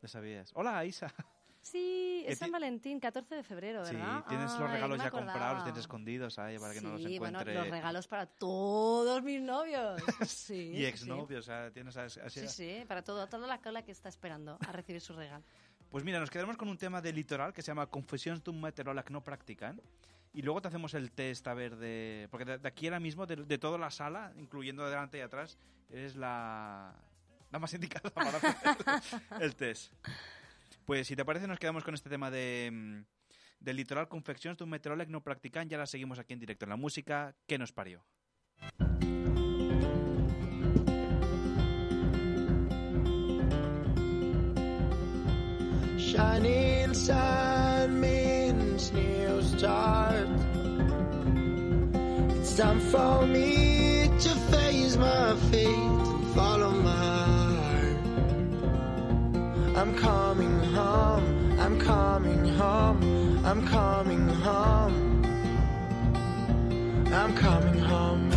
¿Lo sabías? Hola, Isa. Sí, Que es San Valentín, 14 de febrero, Sí, ¿verdad? tienes los Ay, regalos me ya comprados, los tienes escondidos ahí para que no los Sí, encuentre. bueno, los regalos para todos mis novios. Sí, y sí, exnovios, o sea, tienes así. Sí, sí, para todo, toda la cola que está esperando a recibir su regalo. Pues mira, nos quedamos con un tema de litoral que se llama Confessions d'un meteoróleg no practicant. Y luego te hacemos el test a ver de... Porque de, de aquí ahora mismo, de, de toda la sala, incluyendo de delante y atrás, eres la, la más indicada para hacer el test. Pues si te parece, nos quedamos con este tema de... mm, Del litoral Confeccions d'un meteoròleg no practicant. Ya la seguimos aquí en directo en la música. ¿Qué nos parió? Shining sun means new start. It's time for me to face my fate and follow my heart. I'm coming home, I'm coming home, I'm coming home. I'm coming home. Home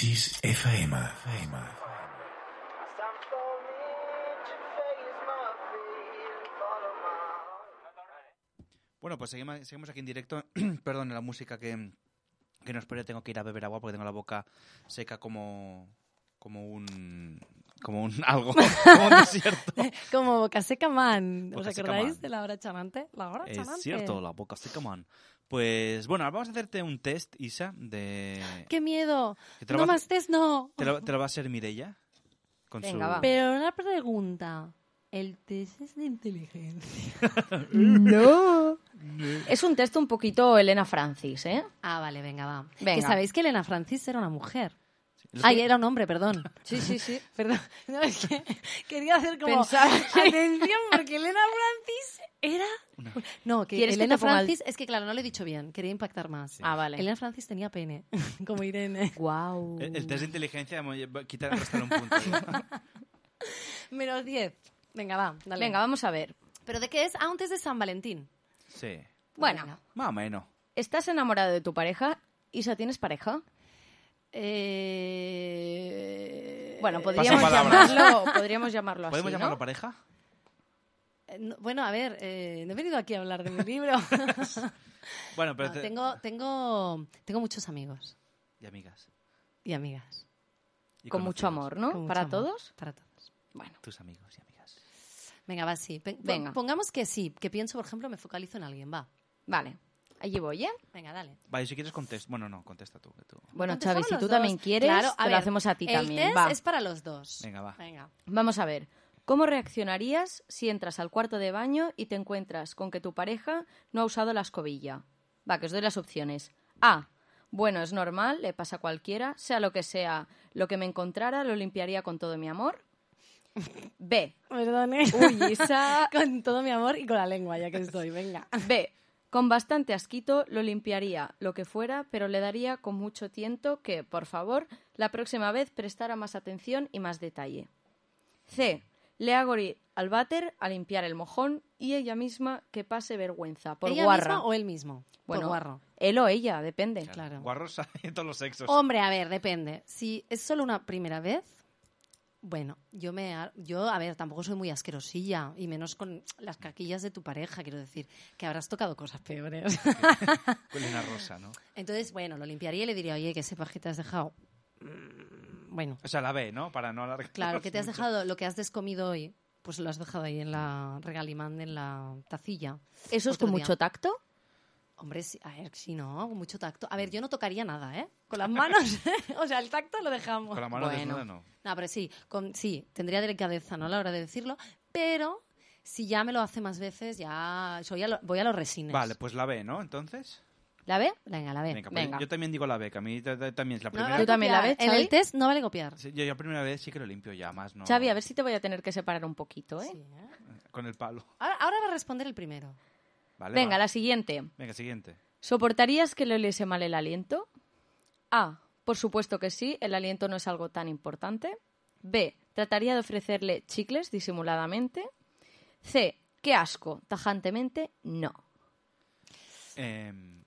94.6 FM. FM. Bueno, pues seguimos, seguimos aquí en directo. Perdón, la música que, que nos pone. Tengo que ir a beber agua porque tengo la boca seca como, como un... Como un algo, como un desierto. Como Boca Seca Man. ¿Os acordáis Man. de la hora chamante? La hora chamante. Es cierto, la boca seca, man. Pues bueno, ahora vamos a hacerte un test, Isa, de... ¡Qué miedo! te lo No va a- más test, no. Te lo, te lo va a hacer Mireia. Con Venga, su... va. Pero una pregunta. ¿El test es de inteligencia? No. Es un texto un poquito Elena Francis, ¿eh? Ah, vale, venga, va. Venga. Que sabéis que Elena Francis era una mujer. Ay, que- era un hombre, perdón. Sí, sí, sí. Perdón. No, es que quería hacer como... Atención, porque Elena Francis era... No, que ¿Quieres que Elena Francis... Es que, claro, no lo he dicho bien. Quería impactar más. Ah, vale. Elena Francis tenía pene, como Irene. Wow. El, el test de inteligencia, quitar, restar un punto. ¿no? Menos 10. Venga, va, dale. Venga, vamos a ver. ¿Pero de qué es? Ah, un test de San Valentín. Sí, Bueno, Venga. más o menos. ¿estás enamorado de tu pareja? Isa, ¿tienes pareja? Eh... Bueno, podríamos palabras. llamarlo, podríamos llamarlo así, ¿Podemos ¿no? llamarlo pareja? Eh, no- bueno, a ver, eh, no he venido aquí a hablar de mi libro. Bueno, pero... No, te- tengo, tengo, tengo muchos amigos Y amigas. y amigas. Y Con mucho amor, ¿no? Mucho ¿Para amor. todos? Para todos. Bueno, Tus amigos y amigas. Venga, va, sí. Venga. Pongamos que sí, que pienso, por ejemplo, me focalizo en alguien, va. vale. Allí voy, ¿eh? Venga, dale. Vale, si quieres contesta. Bueno, no, contesta tú. que tú. Bueno, Xavi, si tú dos. también quieres, Claro, a te lo hacemos a ti el también. test Va. es para los dos. Venga, va. Venga. Vamos a ver. ¿Cómo reaccionarías si entras al cuarto de baño y te encuentras con que tu pareja no ha usado la escobilla? Va, que os doy las opciones. A. Bueno, es normal, le pasa a cualquiera, sea lo que sea, lo que me encontrara lo limpiaría con todo mi amor. B. Perdone. Uy, Isa. con todo mi amor y con la lengua, ya que estoy. Venga. B. Con bastante asquito lo limpiaría lo que fuera, pero le daría con mucho tiento que, por favor, la próxima vez prestara más atención y más detalle. C. Le hago ir al váter a limpiar el mojón y ella misma que pase vergüenza por ¿Ella guarra. misma o él mismo? bueno, por guarro. él o ella, depende. Claro. Guarros hay en todos los sexos. Hombre, a ver, depende. Si es solo una primera vez, bueno, yo me, ha- yo a ver, tampoco soy muy asquerosilla y menos con las caquillas de tu pareja, quiero decir, que habrás tocado cosas peores. Con una rosa, ¿no? Entonces, bueno, lo limpiaría y le diría, oye, que sepas que te has dejado. Bueno, O sea, la B, ¿no? Para no alargar. claro, que te has dejado lo que has descomido hoy, pues lo has dejado ahí en la regalimán, en la tacilla. ¿Eso es con día. mucho tacto? Hombre, sí, a ver, si no, con mucho tacto. A ver, yo no tocaría nada, ¿eh? Con las manos, o sea, el tacto lo dejamos. Con la mano Bueno. desnuda, no. No, pero sí, con, sí, tendría delicadeza ¿no? a la hora de decirlo, pero si ya me lo hace más veces, ya soy a lo- voy a los resines. Vale, pues la B, ¿no? Entonces. ¿La B? Venga, la ve. Venga, pues venga. yo también digo la B, que a mí ta- ta- también es la primera. ¿Tú también la ves, En Xavi? el test no vale copiar. Sí, Yo, yo la primera vez sí que lo limpio ya, más no. Xavi, a ver si te voy a tener que separar un poquito, ¿eh? Sí, ¿eh? Con el palo. Ahora, ahora va a responder el primero. Vale, Venga, va. la siguiente. Venga, siguiente. ¿Soportarías que le oliese mal el aliento? A. Por supuesto que sí, el aliento no es algo tan importante. B. Trataría de ofrecerle chicles disimuladamente. C. Qué asco, tajantemente no. Em,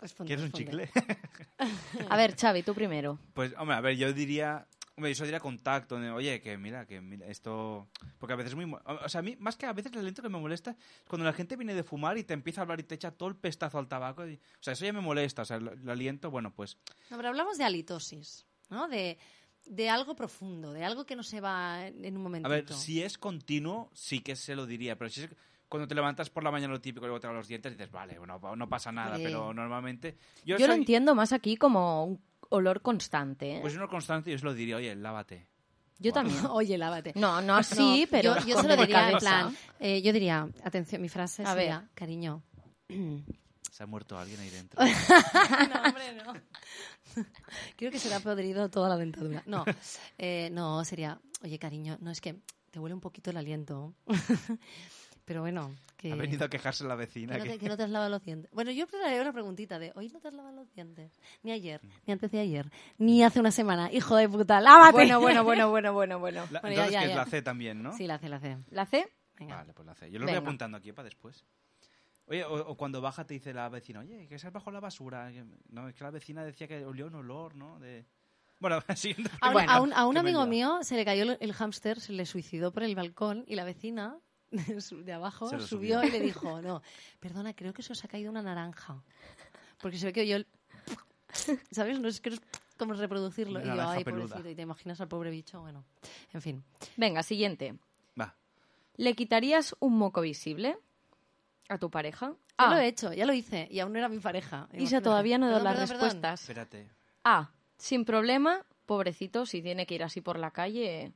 Responde, ¿Quieres un responde. chicle? A ver, Xavi, tú primero. pues, hombre, a ver, yo diría. Hombre, eso diría contacto. de, Oye, que mira, que mira, esto... Porque a veces es muy... O sea, a mí, más que a veces el aliento que me molesta es cuando la gente viene de fumar y te empieza a hablar y te echa todo el pestazo al tabaco. y- O sea, eso ya me molesta. O sea, el, el aliento, bueno, pues... No, pero hablamos de halitosis, ¿no? De, de algo profundo, de algo que no se va en un A momentito. ver, si es continuo, sí que se lo diría. Pero si es cuando te levantas por la mañana lo típico y luego te lavas los dientes, dices, vale, bueno, no pasa nada. Pero normalmente... Yo, Yo, lo entiendo más aquí como un olor constante. ¿eh? Pues uno constante y yo se lo diría, oye, lávate. yo también. Oye, lávate. No, no así, No, pero yo, se lo diría en plan, eh, yo diría, atención, mi frase A sería, ver. cariño. Se ha muerto alguien ahí dentro. no, hombre, no. Creo que se le ha podrido toda la dentadura. No, eh, no, sería, oye, cariño, no es que te huele un poquito el aliento. Pero bueno, que, Ha venido a quejarse la vecina. que, no te, que no te has lavado los dientes. Bueno, yo le haré una preguntita de, hoy no te has lavado los dientes. Ni ayer, ni antes de ayer, ni hace una semana. Hijo de puta, lávate. Bueno, bueno, bueno, bueno, bueno, bueno. La- Bueno, entonces, ya, que ya. es la C también, ¿no? Sí, la hace, la hace. ¿La C? Venga. Vale, pues la C. Yo lo voy Venga. apuntando aquí para después. Oye, o, o cuando baja te dice la vecina, oye, que estás bajo la basura. No, es que la vecina decía que olió un olor, ¿no? De... Bueno, siguiente A un, pregunta, a un- a un amigo mío se le cayó el, el hámster, se le suicidó por el balcón y la vecina de abajo subió, subió. y le dijo, no, perdona, creo que se os ha caído una naranja. Porque se ve que el... ¿Sabes? No es que no es cómo reproducirlo. Una Y yo, ay, peluda. pobrecito, y te imaginas al pobre bicho, bueno, en fin. Venga, siguiente. Va. ¿Le quitarías un moco visible a tu pareja? Ya A. lo he hecho, ya lo hice, y aún no era mi pareja. Isa Imagínate. todavía no ha dado las perdón, perdón. respuestas. Espérate. A. Sin problema, pobrecito, si tiene que ir así por la calle.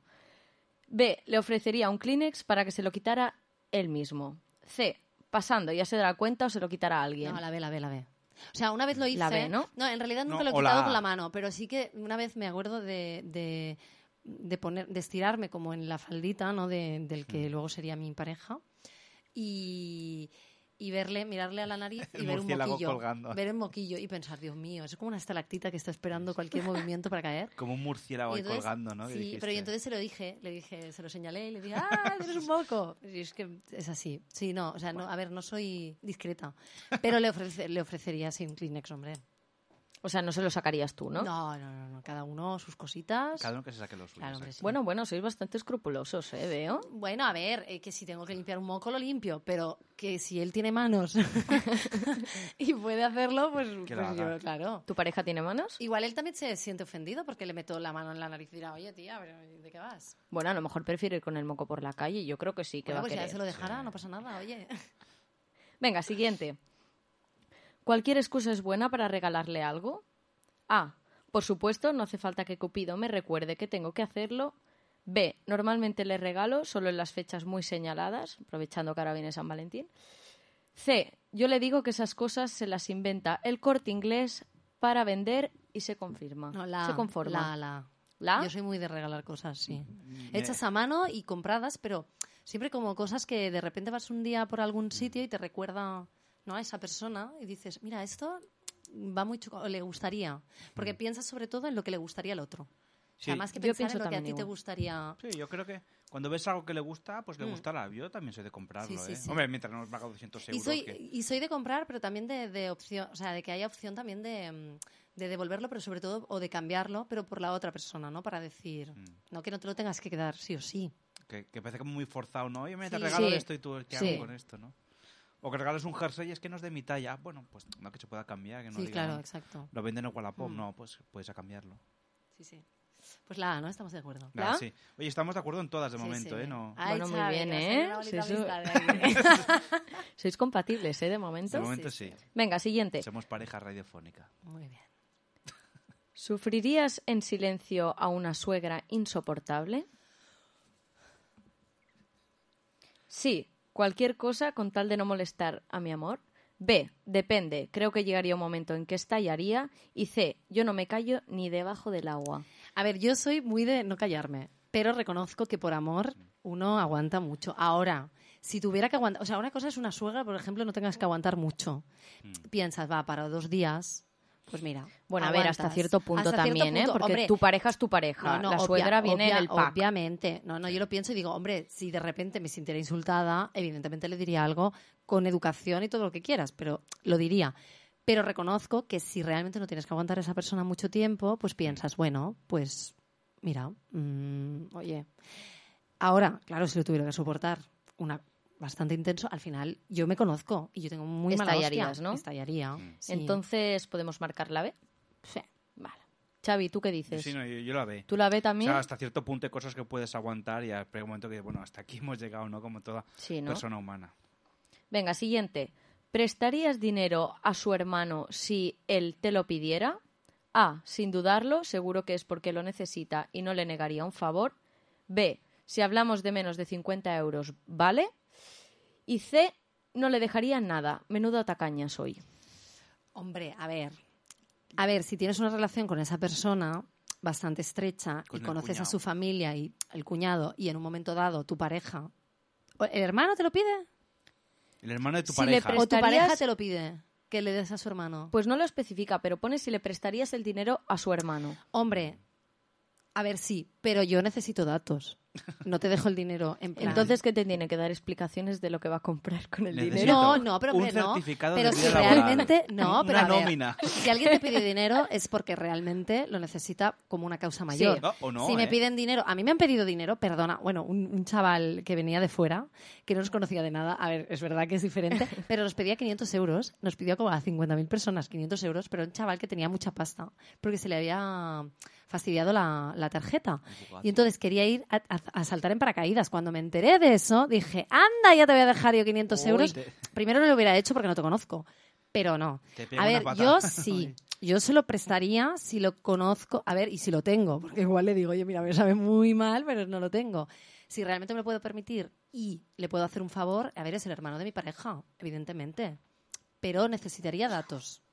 B. Le ofrecería un Kleenex para que se lo quitara él mismo. C. Pasando, ya se dará cuenta o se lo quitará a alguien. No, la B, la B, la B. O sea, una vez lo hice. La B, ¿no? en realidad nunca No, lo he la quitado con la mano, pero sí que una vez me acuerdo de, de, de poner, de estirarme como en la faldita, ¿no? De- del Mm. que luego sería mi pareja. Y, y verle, mirarle a la nariz y El ver un moquillo. colgando. Ver el moquillo y pensar, Dios mío, es como una estalactita que está esperando cualquier movimiento para caer. Como un murciélago entonces- colgando, ¿no? Sí, pero y entonces se lo dije, le dije, se lo señalé y le dije, ¡ah, tienes un moco! Y es que es así. Sí, no, o sea, no, a ver, no soy discreta, pero le, ofrece- le ofrecería así un Kleenex, hombre. O sea, no se lo sacarías tú, ¿no? No, no, no, no, cada uno sus cositas. Cada uno que se saque los suyos. Claro, hombre, sí. Bueno, bueno, sois bastante escrupulosos, ¿eh? Veo. Bueno, a ver, eh, que si tengo que limpiar un moco, lo limpio, pero que si él tiene manos y puede hacerlo, pues, pues yo, claro. ¿Tu pareja tiene manos? Igual él también se siente ofendido porque le meto la mano en la nariz y dirá, oye, tía, pero ¿de qué vas? Bueno, a lo mejor prefiere ir con el moco por la calle. Yo creo que sí, que Bueno, va a pues ya querer. se lo dejará, no pasa nada, oye. Venga, siguiente. ¿Cualquier excusa es buena para regalarle algo? A. Por supuesto, no hace falta que Cupido me recuerde que tengo que hacerlo. B. Normalmente le regalo solo en las fechas muy señaladas, aprovechando que ahora viene San Valentín. C. Yo le digo que esas cosas se las inventa el corte inglés para vender y se confirma. No, la, se conforma. La, la. ¿La? Yo soy muy de regalar cosas, sí. Mm, Hechas a mano y compradas, pero siempre como cosas que de repente vas un día por algún sitio y te recuerda ¿no? a esa persona y dices, mira, esto va mucho, o le gustaría. Porque piensas sobre todo en lo que le gustaría al otro. O sea, Sí. más que Yo pensar en lo que a ti también te igual. gustaría. Sí, yo creo que cuando ves algo que le gusta, pues le Mm. gustará. Yo también soy de comprarlo, Sí, sí, ¿eh? sí. Hombre, mientras no nos paga 200 Y euros. soy, que- y soy de comprar, pero también de, de opción, o sea, de que haya opción también de, mm, de devolverlo, pero sobre todo, o de cambiarlo, pero por la otra persona, ¿no? Para decir, Mm. no que no te lo tengas que quedar sí o sí. Que, que parece como muy forzado, ¿no? Oye, me te Sí. regalo Sí. esto y tú, ¿qué Sí. hago con esto, no? O que regales un jersey y es que no es de mi talla. Ah, Bueno, pues no que se pueda cambiar. Que no sí, diga, claro, "No, exacto. Lo venden en Wallapop. Mm. No, pues puedes a cambiarlo. Sí, sí. Pues la A, ¿no? Estamos de acuerdo. ¿La? sí. Oye, estamos de acuerdo en todas de Sí, momento, sí. ¿eh? No... Ay, Bueno, muy bien, ¿eh? de aquí. Sois compatibles, ¿eh? De De momento. momento sí, sí. Venga, siguiente. Somos pareja radiofónica. Muy bien. ¿Sufrirías en silencio a una suegra insoportable? Sí, cualquier cosa con tal de no molestar a mi amor. B, depende, creo que llegaría un momento en que estallaría. Y C, yo no me callo ni debajo del agua. A ver, yo soy muy de no callarme, pero reconozco que por amor uno aguanta mucho. Ahora, si tuviera que aguantar, o sea, una cosa es una suegra, por ejemplo, no tengas que aguantar mucho. Piensas, va, para dos días, pues mira. Bueno, a ver, hasta cierto punto Hasta cierto también, ¿eh? Porque hombre, tu pareja es tu pareja. No, no, la obvia- suegra viene obvia- en el pack. Obviamente. No, no, yo lo pienso y digo, hombre, si de repente me sintiera insultada, evidentemente le diría algo con educación y todo lo que quieras, pero lo diría. Pero reconozco que si realmente no tienes que aguantar a esa persona mucho tiempo, pues piensas, bueno, pues mira, mm, oye, ahora, claro, si lo tuviera que soportar una bastante intenso, al final yo me conozco y yo tengo muy mala hostia. Estallarías, ¿no? Estallaría. Mm. sí. Entonces, ¿podemos marcar la B? Sí. Vale. Xavi, ¿tú qué dices? Sí, no, yo, yo la ve. ¿Tú la B O también? sea, hasta cierto punto hay cosas que puedes aguantar y hay un momento que, bueno, hasta aquí hemos llegado, ¿no? Como toda Sí, ¿no? persona humana. Venga, siguiente. ¿Prestarías dinero a su hermano si él te lo pidiera? A. Sin dudarlo, seguro que es porque lo necesita y no le negaría un favor. B. Si hablamos de menos de 50 euros, ¿vale? Y C. No le dejaría nada. Menudo tacaña soy. Hombre, a ver. A ver, si tienes una relación con esa persona bastante estrecha Con y conoces a su familia y el cuñado y en un momento dado tu pareja, ¿o ¿el hermano te lo pide? El hermano de tu Si pareja. ¿O tu pareja te lo pide que le des a su hermano? Pues no lo especifica, pero pone si le prestarías el dinero a su hermano. Hombre, a ver, sí, pero yo necesito datos. No te dejo el dinero en plan... Entonces, ¿qué te tiene que dar explicaciones de lo que va a comprar con el Necesito dinero? No, no, pero un no. certificado Pero de si laboral. realmente. No, pero Una a ver, nómina. si alguien te pide dinero es porque realmente lo necesita como una causa mayor. No, o no, si me ¿eh? piden dinero, a mí me han pedido dinero, perdona, bueno, un, un chaval que venía de fuera, que no nos conocía de nada, a ver, es verdad que es diferente, pero nos pedía 500 euros, nos pidió como a 50.000 personas 500 euros, pero un chaval que tenía mucha pasta, porque se le había fastidiado la, la tarjeta. Y entonces quería ir a, a- a saltar en paracaídas. Cuando me enteré de eso, dije, anda, ya te voy a dejar yo 500 Uy, euros. te- Primero no lo hubiera hecho porque no te conozco, pero no. A ver, yo sí. Yo se lo prestaría si lo conozco, a ver, y si lo tengo, porque igual le digo, oye, mira, me sabe muy mal, pero no lo tengo. Si realmente me lo puedo permitir y le puedo hacer un favor, a ver, es el hermano de mi pareja, evidentemente. Pero necesitaría datos.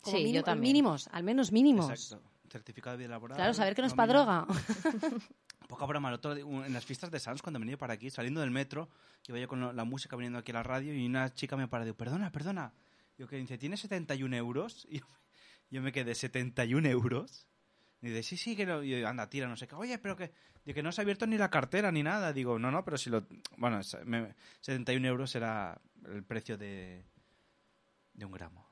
Como Sí, yo también. Mínimos, al menos mínimos. Exacto. Certificado de vida laboral. Claro, saber que no es para nómina. droga. Poca broma, el otro en las fiestas de Sans, cuando venía para aquí, saliendo del metro, iba yo con la música viniendo aquí a la radio y una chica me para y digo, perdona, perdona. Yo que dice, ¿tienes 71 euros? Y yo, yo me quedé, ¿71 euros? Y dice, sí, sí, que no. Y yo, anda, tira, no sé qué. Oye, pero que, de que no se ha abierto ni la cartera ni nada. Digo, no, no, pero si lo. Bueno, es- me- 71 euros era el precio de, de un gramo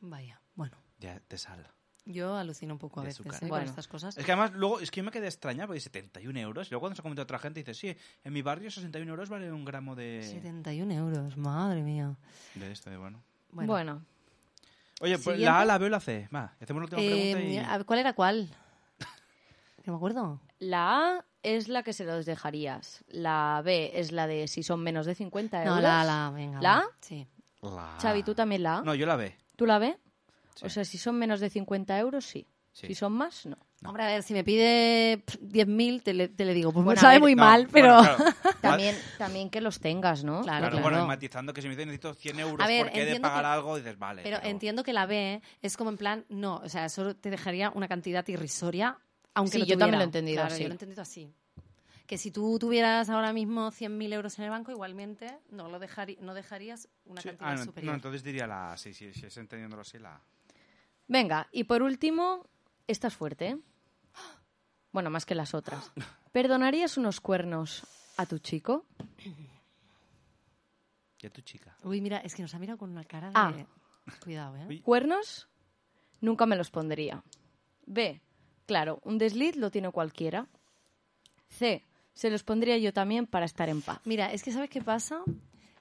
Vaya, bueno. de, de sal. Yo alucino un poco a veces. ¿eh? con estas cosas. Es que además, luego, es que yo me quedé extrañado porque 71 euros. Y luego cuando se comenta otra gente, dice, sí, en mi barrio 61 euros vale un gramo de, 71 euros, madre mía. de esto, de bueno. Bueno, Bueno, Oye, pues la A, la B o la C. Va, hacemos la última Eh, pregunta y... a ¿cuál era cuál? No me acuerdo. la A es la que se los dejarías. La B es la de si son menos de 50 euros. No, la, la, venga. ¿La? Sí. La Xavi, ¿tú también la A? No, yo la B. ¿Tú la B? Sí. O sea, si son menos de 50 euros, sí. Sí. Si son más, no. Hombre, a ver, si me pide pff, 10.000, te le, te le digo, pues Bueno, me sabe ver, muy No, mal, bueno, pero... claro. También, también que los tengas, ¿no? Claro, Claro, claro. bueno, matizando que si me dice necesito 100 euros A ver, porque he de pagar que- algo, dices, vale. Pero entiendo que la B es como en plan, no, o sea, eso te dejaría una cantidad irrisoria, aunque Sí, lo yo también lo he entendido Claro, así. yo lo he entendido así. Que si tú tuvieras ahora mismo 100.000 euros en el banco, igualmente no, lo dejarí- no dejarías una Sí, cantidad ah, no, superior. no, entonces diría la A, sí, sí, sí, es entendiéndolo así, la A. Venga, y por último, esta es fuerte. ¿eh? Bueno, más que las otras. ¿Perdonarías unos cuernos a tu chico? Y a tu chica. Uy, mira, es que nos ha mirado con una cara de... Ah. Cuidado, ¿eh? Uy. ¿Cuernos? Nunca me los pondría. B. Claro, un desliz lo tiene cualquiera. C. Se los pondría yo también para estar en paz. Mira, es que ¿sabes qué pasa?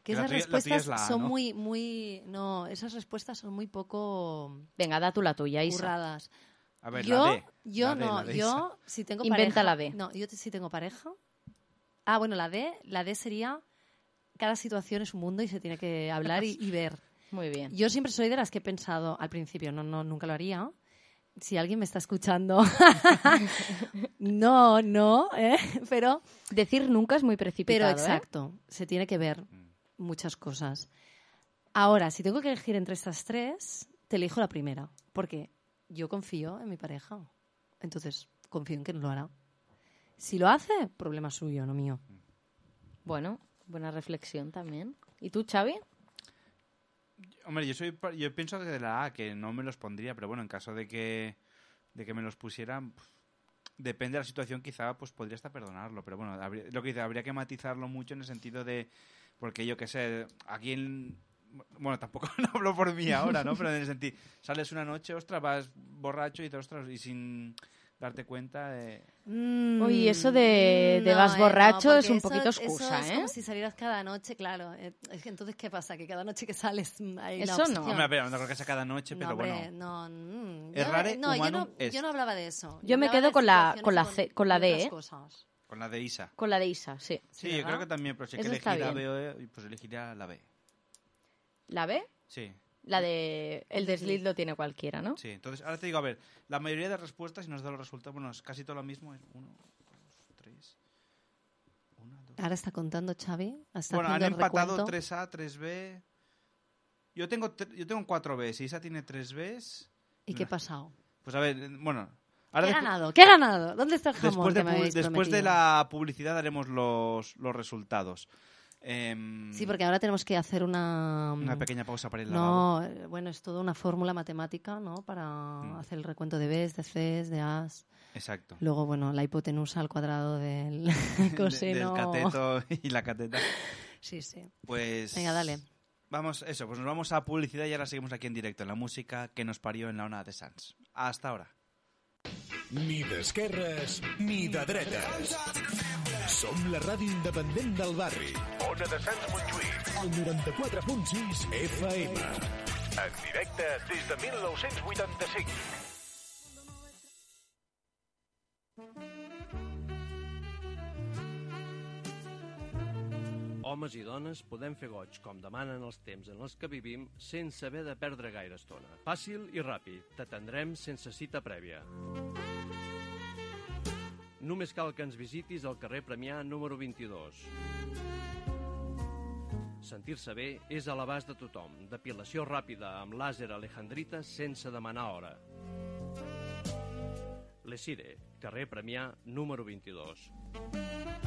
Que esas tuya- respuestas es la A, son ¿no? muy, muy... No, esas respuestas son muy poco Venga, da tú la tuya, Isa. curradas. A ver, yo, la D. yo La D, no, yo si tengo Inventa pareja, la D. No, yo si tengo pareja. Ah, bueno, la D, la D sería cada situación es un mundo y se tiene que hablar y, y ver. Muy bien. Yo siempre soy de las que he pensado al principio, no, no, nunca lo haría. Si alguien me está escuchando, no, no, ¿eh? pero, Decir nunca es muy precipitado. pero ¿eh? exacto, se tiene que ver muchas cosas. Ahora, si tengo que elegir entre estas tres, te elijo la primera, porque yo confío en mi pareja. Entonces, confío en que no lo hará. Si lo hace, problema suyo, no mío. Bueno, buena reflexión también. ¿Y tú, Xavi? Hombre, yo soy yo pienso que de la A, que no me los pondría, pero bueno, en caso de que, de que me los pusieran, depende de la situación, quizá pues podría hasta perdonarlo, pero bueno, habría- lo que dice, habría que matizarlo mucho en el sentido de, porque yo qué sé, aquí en... Bueno, tampoco no hablo por mí ahora, ¿no? Pero en el sentido, sales una noche, ostras, vas borracho y dices, ostras, y sin darte cuenta de... Mm, Uy, eso de- de vas eh, borracho es un poquito eso- excusa, eso ¿eh? Es como si salieras cada noche, claro. eh, es que entonces, ¿qué pasa? Que cada noche que sales mm, hay Eso la no. Hombre, no creo que sea cada noche, No, pero hombre, bueno. no, mm, Es yo- rare, no, yo no, yo no hablaba de eso. Yo me quedo con la- con la con la D, ¿eh? cosas. Con la de Isa. Con la de Isa, sí. Sí, yo creo que también, pero si hay que elegir la. B, o E, pues elegiría la B. ¿La B? Sí. La de el desliz lo tiene cualquiera, ¿no? Sí, entonces ahora te digo, a ver, la mayoría de respuestas, si nos da los resultados, bueno, es casi todo lo mismo, es uno, dos, tres, una, dos. Ahora está contando Xavi. Está Bueno, han empatado recuento. 3A, 3B. Yo tengo, yo tengo 4B, si Isa tiene 3Bs, ¿Y qué ha pasado? pues a ver, eh, bueno... ¿Qué he ganado? ¿Qué he ganado? ¿Dónde está el jamón Después, de, que me habéis después de la publicidad daremos los, los resultados. Em, Sí, porque ahora tenemos que hacer una... Una pequeña pausa para ir. No, eh, bueno, es toda una fórmula matemática, ¿no? Para Mm. hacer el recuento de Bs, de Cs, de As. Exacto. Luego, bueno, la hipotenusa al cuadrado del De- coseno. del cateto y la cateta. Sí, sí. Pues... Venga, dale. Vamos, eso, pues nos vamos a publicidad y ahora seguimos aquí en directo en la música que nos parió en la ona de Sans. Hasta ahora. Ni d'esquerres ni de dretes. Som la ràdio independent del barri. Ona de Sants Montjuïc. El 94.6 FM. En directe des de 1985. Homes i dones podem fer goig com demanen els temps en els que vivim sense haver de perdre gaire estona. Fàcil i ràpid. T'atendrem sense cita prèvia. Només cal que ens visitis al carrer Premià número 22. Sentir-se bé és a l'abast de tothom. Depilació ràpida amb làser alejandrita sense demanar hora. Lesire, carrer Premià número 22.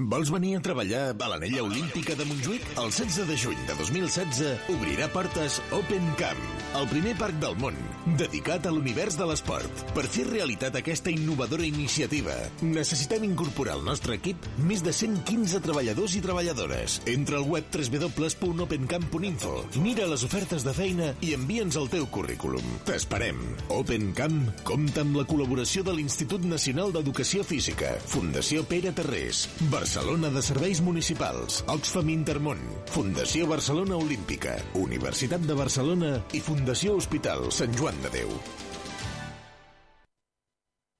Vols venir a treballar a l'anella olímpica de Montjuïc? El 16 de juny de 2016 obrirà portes Open Camp, el primer parc del món dedicat a l'univers de l'esport. Per fer realitat aquesta innovadora iniciativa, necessitem incorporar al nostre equip més de 115 treballadors i treballadores. Entra al web www.opencamp.info, mira les ofertes de feina i envia'ns el teu currículum. T'esperem. Open Camp compta amb la col·laboració de l'Institut Nacional d'Educació Física, Fundació Pere Tarrés, Barcelona de Serveis Municipals, Oxfam Intermón, Fundació Barcelona Olímpica, Universitat de Barcelona i Fundació Hospital Sant Joan de Déu.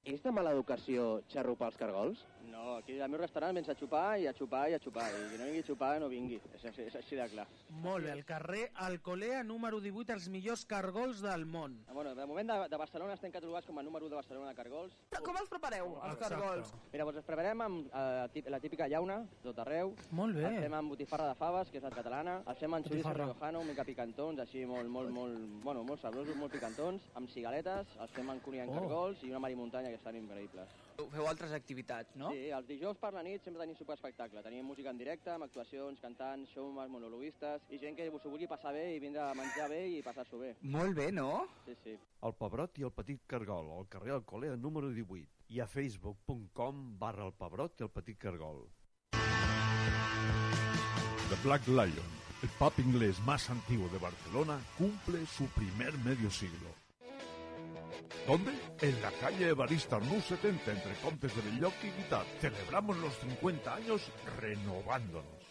És de mala educació xarrupar els cargols? No, aquí al meu restaurant vens a xupar i a xupar i a xupar. I qui no vingui a xupar no vingui. És, és, és així de clar. Molt bé, el carrer Alcolea número 18, els millors cargols del món. Ah, bueno, de moment de, de Barcelona estem catalogats com a número 1 de Barcelona de cargols. Com els prepareu, els Exacte. cargols? Mira, doncs els preparem amb eh, la típica llauna, tot arreu. Molt bé. El fem amb botifarra de faves, que és la catalana. El fem amb xoriço riojano, mica picantons, així molt, molt, molt, bueno, molt sabrosos, molt picantons, amb cigaletes. Els fem amb cunyant Oh. cargols i una marimuntanya que estan increïbles. Feu altres activitats, no? Sí, els dijous per la nit sempre tenim super espectacle. Tenim música en directe, amb actuacions, cantants, showmans, monologuistes, i gent que s'ho vulgui passar bé i vindre a menjar bé i passar-s'ho bé. Molt bé, no? Sí, sí. El Pebrot i el Petit Cargol, al carrer Alcolea número 18 i a facebook.com barra el Pebrot i el Petit Cargol. The Black Lion, el pub inglés más antiguo de Barcelona, cumple su primer medio siglo. ¿Dónde? En la calle Evarista Arnús 70, entre Contes de Belloc y Guitar. Celebramos los 50 años renovándonos.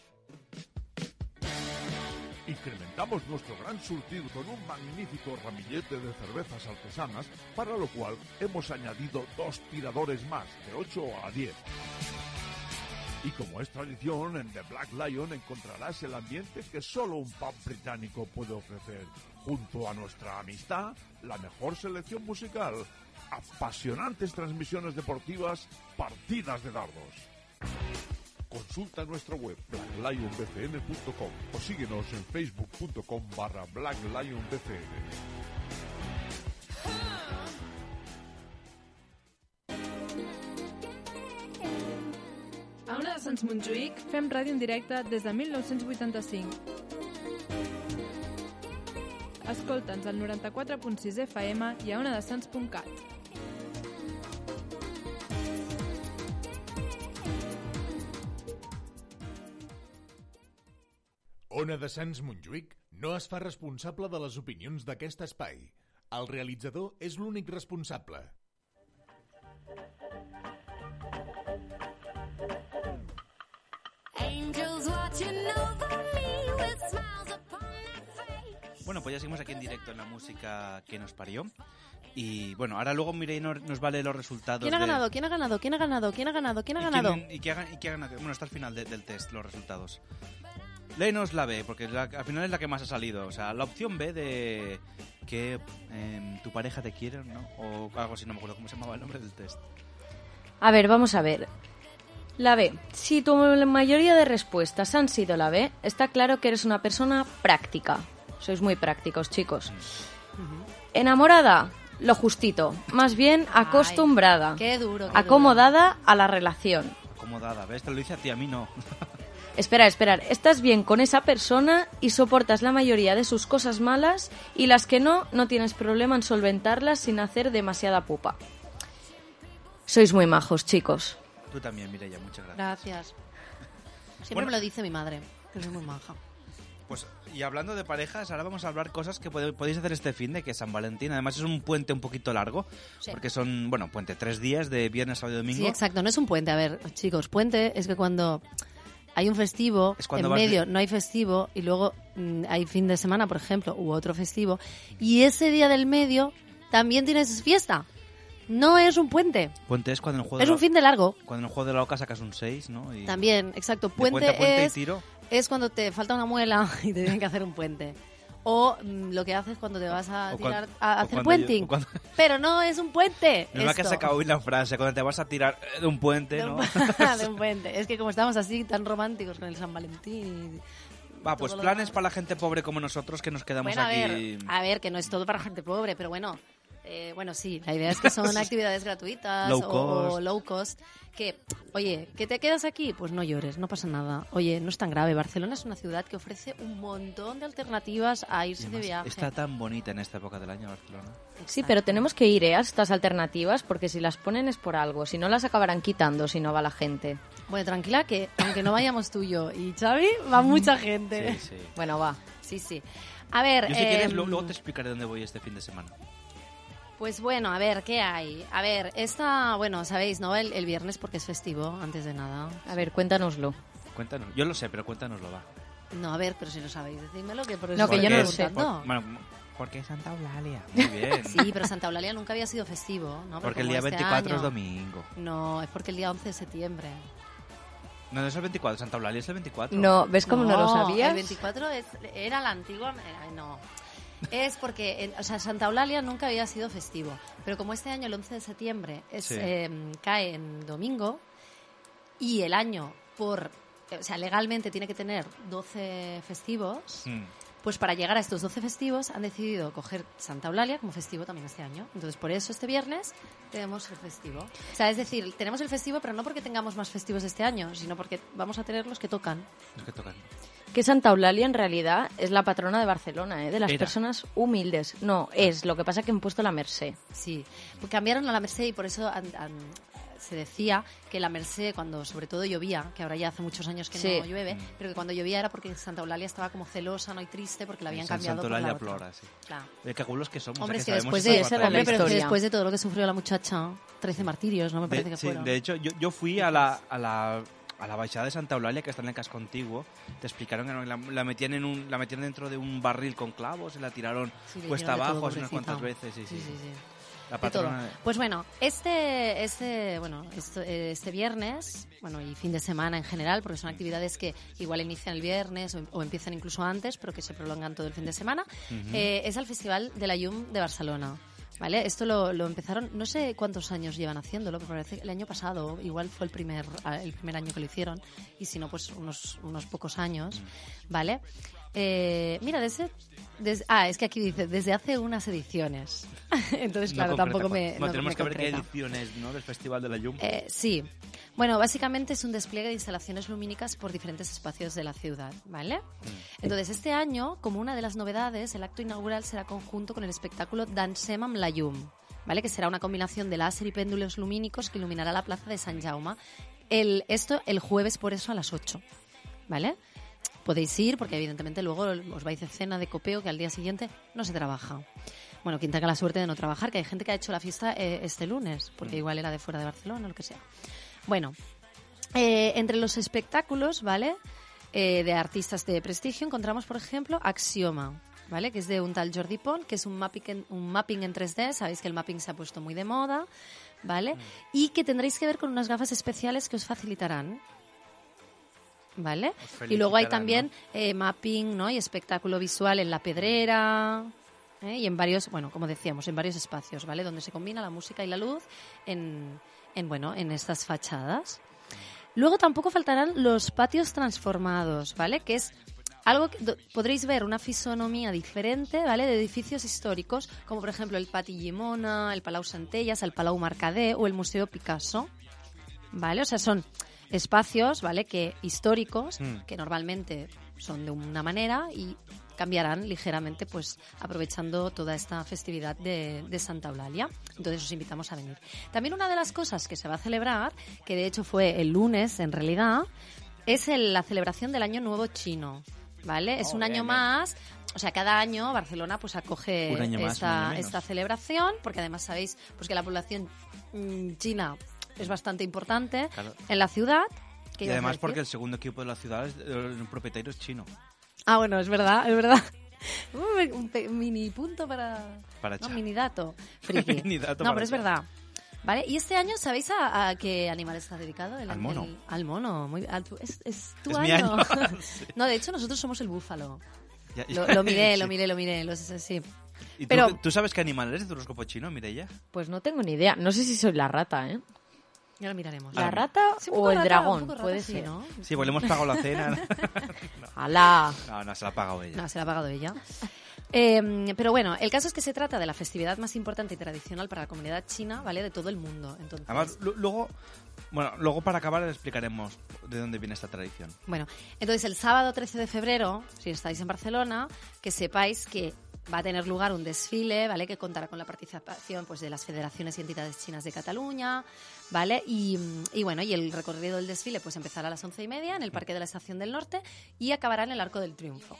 Incrementamos nuestro gran surtido con un magnífico ramillete de cervezas artesanas, para lo cual hemos añadido dos tiradores más, de 8 a 10. Y como es tradición, en The Black Lion encontrarás el ambiente que solo un pub británico puede ofrecer, junto a nuestra amistad, la mejor selección musical, apasionantes transmisiones deportivas, partidas de dardos. Consulta nuestra web blacklionbcn.com o síguenos en facebook.com barra blacklionbcn. Sants Montjuïc fem ràdio en directe des de 1985. Escolta'ns al 94.6 FM i a onadesans.cat. Ona de Sants Montjuïc no es fa responsable de les opinions d'aquest espai. El realitzador és l'únic responsable. Bueno, pues ya seguimos aquí en directo en la música que nos parió. Y bueno, ahora luego Mireia nos, vale los resultados. ¿Quién ha de- ganado? ¿Quién ha ganado? ¿Quién ha ganado? ¿Quién ha ganado? ¿Quién ha ¿Y ganado? quién- ¿Y qué y qué ha ganado? Bueno, está al final de- del test, los resultados. Léenos la B, porque la- al final es la que más ha salido. O sea, la opción B de que em, tu pareja te quiere, ¿no? O algo así, no me acuerdo cómo se llamaba el nombre del test. A ver, vamos a ver. La B. Si tu mayoría de respuestas han sido la B, está claro que eres una persona práctica. Sois muy prácticos, chicos. Enamorada, lo justito. Más bien acostumbrada. qué duro, qué Acomodada a la relación. Acomodada, ¿ves? Te lo dice a ti, a mí no. Espera, espera. Estás bien con esa persona y soportas la mayoría de sus cosas malas y las que no, no tienes problema en solventarlas sin hacer demasiada pupa. Sois muy majos, chicos. Tú también, Mireia, muchas gracias. Gracias. Siempre Bueno. me lo dice mi madre, que soy muy maja. Pues, y hablando de parejas, ahora vamos a hablar cosas que pode- podéis hacer este fin de que es San Valentín. Además, es un puente un poquito largo, Sí. porque son, bueno, puente, tres días de viernes, sábado y domingo. Sí, exacto. No es un puente. A ver, chicos, puente es que cuando hay un festivo, cuando en vas de- medio no hay festivo y luego mm, hay fin de semana, por ejemplo, u otro festivo, y ese día del medio también tienes fiesta. No es un puente. Puente es cuando en el juego Es de un la- fin de largo. Cuando en el juego de la oca sacas un 6, ¿no? Y- También, exacto. Puente, puente puente y es, tiro. es cuando te falta una muela y te tienen que hacer un puente. O mm, lo que haces cuando te vas a O tirar cuan- a o hacer cuando puenting. yo- o cuando- Pero no es un puente. No es que esto. se acabó hoy la frase, cuando te vas a tirar eh, de un puente, De ¿no? un, de un puente. Es que como estamos así tan románticos con el San Valentín. y Va, pues todo lo planes demás. para la gente pobre como nosotros que nos quedamos Bueno, a aquí. ver, a ver, que no es todo para gente pobre, pero bueno. Eh, bueno, sí, la idea es que son actividades gratuitas Low o, low cost. Que, oye, ¿que te quedas aquí? Pues no llores, no pasa nada. Oye, no es tan grave. Barcelona es una ciudad que ofrece un montón de alternativas a irse de viaje. Está tan bonita en esta época del año Barcelona. Sí, pero tenemos que ir ¿eh? a estas alternativas porque si las ponen es por algo. Si no, las acabarán quitando si no va la gente. Bueno, tranquila que aunque no vayamos tú y yo y Xavi, va mucha gente. Sí, sí. Bueno, va. Sí, sí. A ver, Yo si quieres, em, lo- luego te explicaré dónde voy este fin de semana. Pues bueno, a ver, ¿qué hay? A ver, esta, bueno, sabéis, ¿no? El, el viernes porque es festivo, antes de nada. A ver, cuéntanoslo. Cuéntanos. Yo lo sé, pero cuéntanoslo, va. No, a ver, pero si lo sabéis, decídmelo que por eso No, que yo no lo sé. Por- bueno, porque es Santa Eulalia. Muy bien. Sí, pero Santa Eulalia nunca había sido festivo, ¿no? Porque el día este 24 es domingo. No, es porque el día 11 de septiembre. No, no es el 24, Santa Eulalia es el 24. No, ¿ves cómo no, lo sabías? El 24 es- era la antigua. eh, no. Es porque, eh, o sea, Santa Eulalia nunca había sido festivo. Pero como este año, el 11 de septiembre, es, Sí. eh, cae en domingo y el año, por. eh, O sea, legalmente tiene que tener 12 festivos. Mm. Pues para llegar a estos 12 festivos han decidido coger Santa Eulalia como festivo también este año. Entonces, por eso este viernes tenemos el festivo. O sea, es decir, tenemos el festivo, pero no porque tengamos más festivos este año, sino porque vamos a tener los que tocan. Los que tocan. Que Santa Eulalia en realidad es la patrona de Barcelona, ¿eh? de las Era. personas humildes. No, es. Lo que pasa que han puesto la Merced. Sí, pues cambiaron a la Merced y por eso han- han- se decía que la Merced, cuando sobre todo llovía, que ahora ya hace muchos años que Sí. no llueve, pero que cuando llovía era porque Santa Eulalia estaba como celosa, no y triste, porque la habían San cambiado Santa Eulalia plora, sí. Claro. Eh, qué gulos que somos. Hombre, eh, es que sabemos después esa de, parte. hombre, pero es que después de todo lo que sufrió la muchacha, 13 martirios, ¿no? Me parece de, que sí, fueron. de hecho, yo, yo fui a la, a la a la Baixada de Santa Eulalia, que está en el casco antiguo, te explicaron que la, la metían en un, la metían dentro de un barril con clavos y la tiraron Sí, cuesta abajo todo, unas cuantas veces. Sí, sí, Sí. La De todo. patrona Pues bueno, este, este, bueno, este viernes, bueno, y fin de semana en general, porque son actividades que igual inician el viernes o, o empiezan incluso antes, pero que se prolongan todo el fin de semana, eh, es el Festival de la Llum de Barcelona. ¿Vale? Esto lo, lo empezaron, no sé cuántos años llevan haciéndolo, pero parece que el año pasado, igual fue el primer, el primer año que lo hicieron, y si no, pues unos, unos pocos años, ¿vale? Eh, mira, desde, des- Ah, es que aquí dice, desde hace unas ediciones. Entonces, No concreta, tampoco me... Bueno, no tenemos me que ver qué ediciones ¿no? del Festival de la Yum. Eh, sí. Bueno, básicamente es un despliegue de instalaciones lumínicas por diferentes espacios de la ciudad, ¿vale? Entonces, este año, como una de las novedades, el acto inaugural será conjunto con el espectáculo Dansem amb la llum, ¿vale? Que será una combinación de láser y péndulos lumínicos que iluminará la plaza de San Jaume. El, esto el jueves, por eso, a las 8, ¿vale? Podéis ir, porque evidentemente luego os vais de cena de copeo, que al día siguiente no se trabaja. Bueno, quien tenga la suerte de no trabajar, que hay gente que ha hecho la fiesta eh, este lunes, porque igual era de fuera de Barcelona o lo que sea. Bueno, eh, entre los espectáculos, ¿vale? Eh, de artistas de prestigio encontramos, por ejemplo, Axioma, ¿vale? Que es de un tal Jordi Pont, que es un mapping en, un mapping en 3D. Sabéis que el mapping se ha puesto muy de moda, ¿vale? Y que tendréis que ver con unas gafas especiales que os facilitarán. ¿Vale? Os Y luego hay también eh, mapping ¿no? y espectáculo visual en la pedrera ¿eh? y en varios, bueno, como decíamos, en varios espacios, ¿vale? Donde se combina la música y la luz en, en bueno, en estas fachadas. Luego tampoco faltarán los patios transformados, ¿vale? Que es algo que podréis ver una fisonomía diferente, ¿vale? De edificios históricos, como por ejemplo el Pati Llimona, el Palau Centelles, el Palau Mercader o el Museo Picasso, ¿vale? O sea, son espacios, ¿vale? Que históricos, Mm. que normalmente son de una manera y cambiarán ligeramente, pues aprovechando toda esta festividad de, de Santa Eulalia. Entonces os invitamos a venir. También una de las cosas que se va a celebrar, que de hecho fue el lunes en realidad, es el- la celebración del Año Nuevo Chino. ¿Vale? Es Oh, un año bien, más, o sea, cada año Barcelona pues acoge más, esta, esta celebración, porque además sabéis pues que la población mm, china es bastante importante Claro. en la ciudad. ¿Qué Y además porque el segundo equipo de la ciudad es el propietario es chino. Ah, bueno, es verdad, es verdad. Uh, un mini punto para... Para no, mini dato. Mini dato no, para pero es verdad. ¿Vale? Y este año, ¿sabéis a, a qué animal está dedicado? El- Al mono. el- al mono. Muy, al es, es tu Es año. año. Sí. no, de hecho, nosotros somos el búfalo. Ya- Lo, lo miré, lo miré, lo miré. Los, sí. ¿Y tú- Pero- tú, sabes qué animal eres de horóscopo chino, Mireia? Pues no tengo ni idea. No sé si soy la rata, ¿eh? Ya lo miraremos. ¿La rata Sí, o el rata, dragón? rata, Puede sí, ser. ¿no? Sí, pues le hemos pagado la cena. ¡Hala! No, no, se la ha pagado ella. No, se la ha pagado ella. Eh, pero bueno, el caso es que se trata de la festividad más importante y tradicional para la comunidad china, ¿vale? De todo el mundo. Entonces, Además, lu- luego, bueno, luego para acabar les explicaremos de dónde viene esta tradición. Bueno, entonces el sábado 13 de febrero, si estáis en Barcelona, que sepáis que va a tener lugar un desfile, ¿vale? Que contará con la participación pues, de las federaciones y entidades chinas de Cataluña, ¿vale? Y, y bueno, y el recorrido del desfile pues empezará a las once y media en el Parque de la Estación del Norte y acabará en el Arco del Triunfo.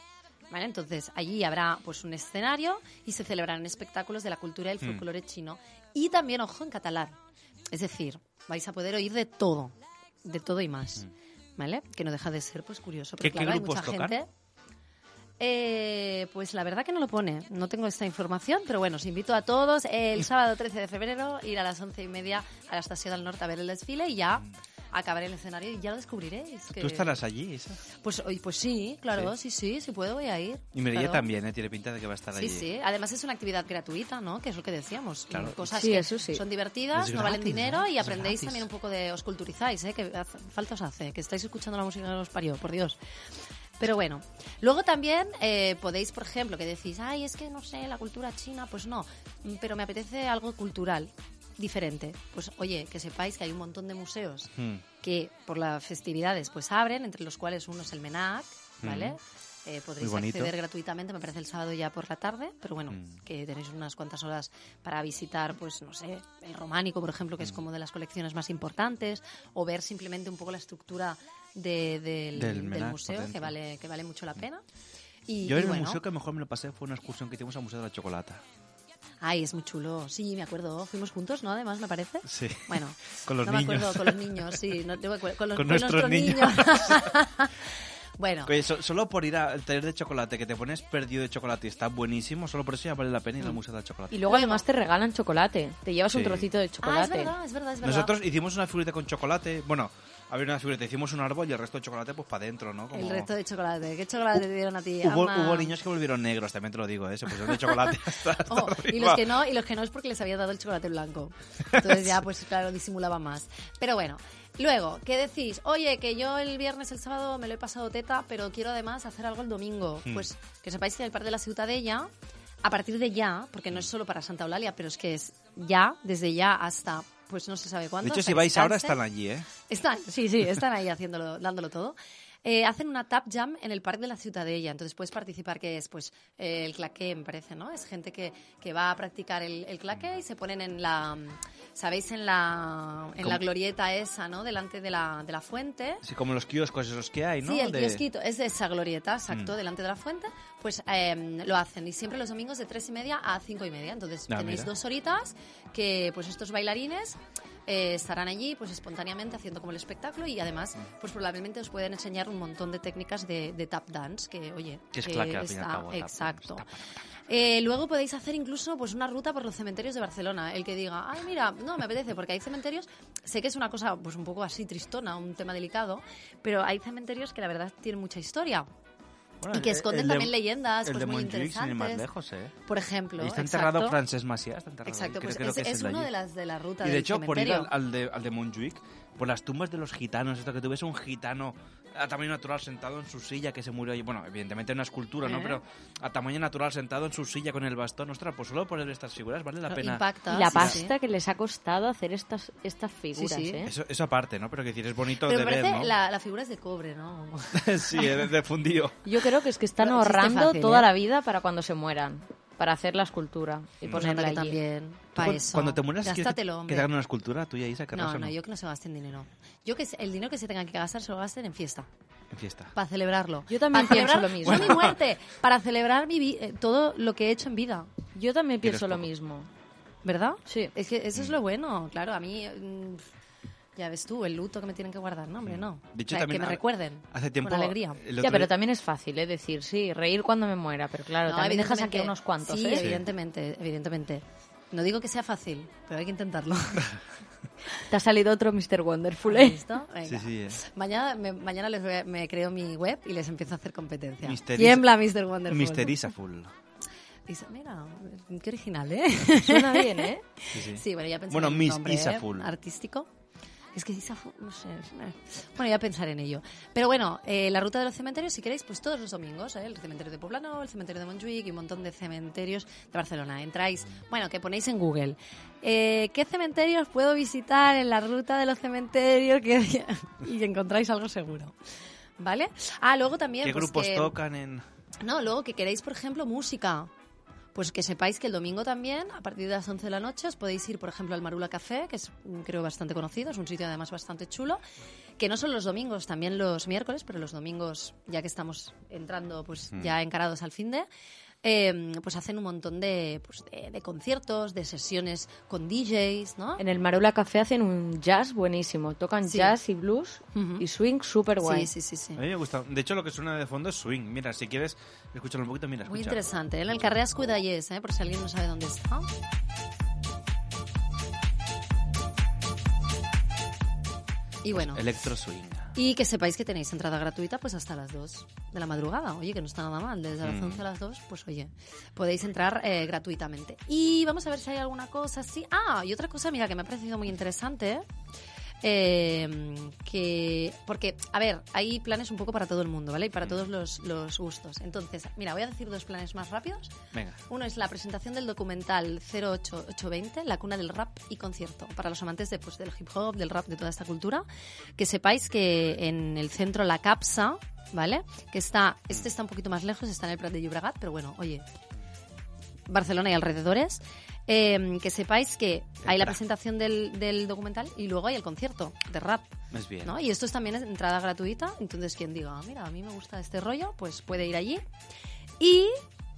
¿Vale? Entonces, allí habrá pues un escenario y se celebrarán espectáculos de la cultura y el Mm. folclore chino. Y también, ojo, en catalán. Es decir, vais a poder oír de todo, de todo y más. ¿Vale? Que no deja de ser pues curioso. Porque Mm. ¿Qué- qué claro, hay mucha gente. Eh, pues la verdad que no lo pone, no tengo esta información, pero bueno, os invito a todos el sábado 13 de febrero ir a las once y media a la Estación del Norte a ver el desfile y ya acabaré el escenario y ya lo descubriréis. que- ¿Tú estarás allí, Isa? Pues, pues sí, claro, sí, sí, si puedo voy a ir. Y Mireia claro. también, ¿eh? Tiene pinta de que va a estar Sí, allí. sí. Además es una actividad gratuita, ¿no? Que es lo que decíamos. Claro. Cosas Sí, que eso sí. son divertidas, no valen dinero y aprendéis también un poco de... Os culturizáis, ¿eh? Que falta os hace. Que estáis escuchando la música que os parió, por Dios. Pero bueno, luego también eh, podéis, por ejemplo, que decís, ay, es que no sé, la cultura china, pues no, mm, pero me apetece algo cultural, diferente. Pues oye, que sepáis que hay un montón de museos Hmm. que por las festividades pues abren, entre los cuales uno es el MENAC, ¿vale? Mm. Eh, podréis acceder gratuitamente, me parece el sábado ya por la tarde, pero bueno, Mm. que tenéis unas cuantas horas para visitar, pues no sé, el románico, por ejemplo, Mm. que es como de las colecciones más importantes, o ver simplemente un poco la estructura de- del, Del del por museo, que vale, que vale mucho la pena. Y, Yo en el bueno, museo que mejor me lo pasé fue una excursión que hicimos al Museo de la Chocolata. ay, es muy chulo, sí, me acuerdo, fuimos juntos, ¿no? Además, me parece. Sí. Bueno, Con los no me niños. acuerdo, con los niños, sí, no, me con, los, Con con nuestros niños. bueno, Oye, so- solo por ir al taller de chocolate, que te pones perdido de chocolate y está buenísimo, solo por eso ya vale la pena ir al Museo del Chocolate. Y luego además te regalan chocolate. Te llevas un Sí. trocito de ah, es chocolate. verdad, es verdad, es verdad. Nosotros hicimos una figurita con chocolate. Bueno, Había una figurita, hicimos un árbol y el resto de chocolate pues para adentro, ¿no? Como- El resto de chocolate. ¿Qué chocolate te dieron a ti? Hubo, hubo niños que volvieron negros, también te lo digo, ¿eh? Se pusieron de chocolate hasta, hasta Oh, y los que no, y los que no es porque les había dado el chocolate blanco. Entonces ya, pues claro, disimulaba más. Pero bueno, luego, ¿qué decís? Oye, que yo el viernes, el sábado me lo he pasado teta, pero quiero además hacer algo el domingo. Hmm. Pues que sepáis que en el Parque de la Ciutadella, a partir de ya, porque no es solo para Santa Eulalia, pero es que es ya, desde ya hasta, pues no se sabe De cuándo. hecho, hasta si vais ahora, están allí, ¿eh? Están, sí, sí, están ahí haciéndolo, dándolo todo. Eh, hacen una tap jam en el Parque de la Ciutadella, entonces puedes participar, que es pues eh, el claqué, me parece, ¿no? Es gente que, que va a practicar el, el claqué y se ponen en la, ¿sabéis? En la, en la glorieta esa, ¿no? Delante de la, de la fuente. Así como los kioscos esos que hay, ¿no? Sí, el De- kiosquito es de esa glorieta, exacto, Mm. delante de la fuente, pues eh, lo hacen. Y siempre los domingos de tres y media a cinco y media. Entonces Ah, tenéis mira. dos horitas que pues estos bailarines eh, estarán allí pues espontáneamente haciendo como el espectáculo y además Mm. pues probablemente os pueden enseñar un montón de técnicas de, de tap dance que, oye, Que es claque, al fin y al está- tap exacto. Eh, luego podéis hacer incluso pues una ruta por los cementerios de Barcelona. El que diga, ay, mira, no, me apetece, porque hay cementerios, sé que es una cosa pues un poco así tristona, un tema delicado, pero hay cementerios que la verdad tienen mucha historia. Bueno, y que esconden el de- también leyendas el pues de muy Montjuic, interesantes. más lejos, ¿eh? Por ejemplo, Ahí está enterrado exacto. Francesc Macià, está enterrado Exacto, creo- pues creo es, que es es de uno de las de la ruta Y de del hecho, por ir cementerio. al, al de, al de Montjuic, por las tumbas de los gitanos, esto que tú ves un gitano a tamaño natural sentado en su silla que se murió allí. Bueno, evidentemente una escultura, ¿no? ¿Eh? Pero a tamaño natural sentado en su silla con el bastón. Ostras, pues solo por ver estas figuras vale la pena. impacta. Y la sí, pasta que les ha costado hacer estas, estas figuras, sí. ¿eh? Eso, eso aparte, ¿no? Pero que decir, es bonito Pero de me ver, parece ¿no? la, la figura es de cobre, ¿no? sí, es de fundido. Yo creo que es que están ahorrando fácil, toda ¿eh? la vida para cuando se mueran, para hacer la escultura y Pues ponerla anda allí. que también, para eso. Cuando te mueras, ¿quieres que, que te hagan una escultura tuya, Isa? ¿Querrás No, o no, yo que no se gasten dinero. Yo que se- el dinero que se tenga que gastar se lo gasten en fiesta. En fiesta. Para celebrarlo. Yo también Para pienso celebrar lo mismo. No mi muerte, para celebrar mi vi- eh, todo lo que he hecho en vida. Yo también pienso lo mismo. ¿Verdad? Sí. Es que eso es lo bueno, claro. A mí, mm, ya ves tú, el luto que me tienen que guardar. No, hombre, no. De hecho, O sea, también que me recuerden. Hace tiempo... Con alegría. el Ya, pero día- también es fácil, ¿eh? Decir, sí, reír cuando me muera, pero claro, No, también dejas aquí unos cuantos, Sí, ¿eh? evidentemente, evidentemente. No digo que sea fácil, pero hay que intentarlo. Te ha salido otro Mr. Wonderful, ¿Has ¿eh? Venga. Sí, sí, eh. Mañana, me, mañana les voy a- me creo mi web y les empiezo a hacer competencia. Mister Tiembla Mr. Wonderful. Mister Isaful. Isa- mira, qué original, ¿eh? Suena bien, ¿eh? Sí, sí. bueno, ya pensaré Bueno, en un Miss nombre, ¿eh? Artístico. Es que Isaful, no sé. Bueno, ya pensaré en ello. Pero bueno, eh, la ruta de los cementerios, si queréis, pues todos los domingos, ¿eh? el cementerio de Poblano, el cementerio de Montjuic y un montón de cementerios de Barcelona. Entráis, bueno, que ponéis en Google. eh, ¿Qué cementerios puedo visitar en la ruta de los cementerios? Que- y encontráis algo seguro. ¿Vale? Ah, luego también. ¿Qué pues, grupos que- tocan en...? no, luego que queréis, por ejemplo, música. Pues que sepáis que el domingo también, a partir de las 11 de la noche, os podéis ir, por ejemplo, al Marula Café, que es, mm, creo, bastante conocido, es un sitio además bastante chulo, que no solo los domingos, también los miércoles, pero los domingos, ya que estamos entrando, pues Mm. ya encarados al fin de, eh, pues hacen un montón de, pues, de, de conciertos, de sesiones con DJs, ¿no? En el Marula Café hacen un jazz buenísimo. Tocan Sí. jazz y blues Ujú. y swing súper guay. Sí, sí, sí, sí. A mí me gusta. De hecho, lo que suena de fondo es swing. Mira, si quieres escucharlo un poquito, mira, Muy escucha. interesante. ¿eh? En el Carreras Cuidallés, ¿eh? por si alguien no sabe dónde está. Y bueno, Electro swing. Y que sepáis que tenéis entrada gratuita pues hasta las 2 de la madrugada. Oye, que no está nada mal. Desde las Mm. 11 a las 2, pues oye, podéis entrar eh, gratuitamente. Y vamos a ver si hay alguna cosa así. Ah, y otra cosa, mira, que me ha parecido muy interesante. eh, que porque a ver hay planes un poco para todo el mundo vale y para todos los, los gustos entonces mira voy a decir dos planes más rápidos Venga. uno es la presentación del documental 08820, La cuna del rap y concierto, para los amantes de, pues, del hip hop, del rap, de toda esta cultura. Que sepáis que en el centro La Capsa, ¿vale? Que está, este está un poquito más lejos, está en el Prat de Llobregat, pero bueno, oye, Barcelona y alrededores. Eh, que sepáis que hay la presentación del, del documental y luego hay el concierto de rap. Es bien. ¿no? Y esto es también entrada gratuita, entonces quien diga, "Ah, mira, a mí me gusta este rollo, pues puede ir allí. Y,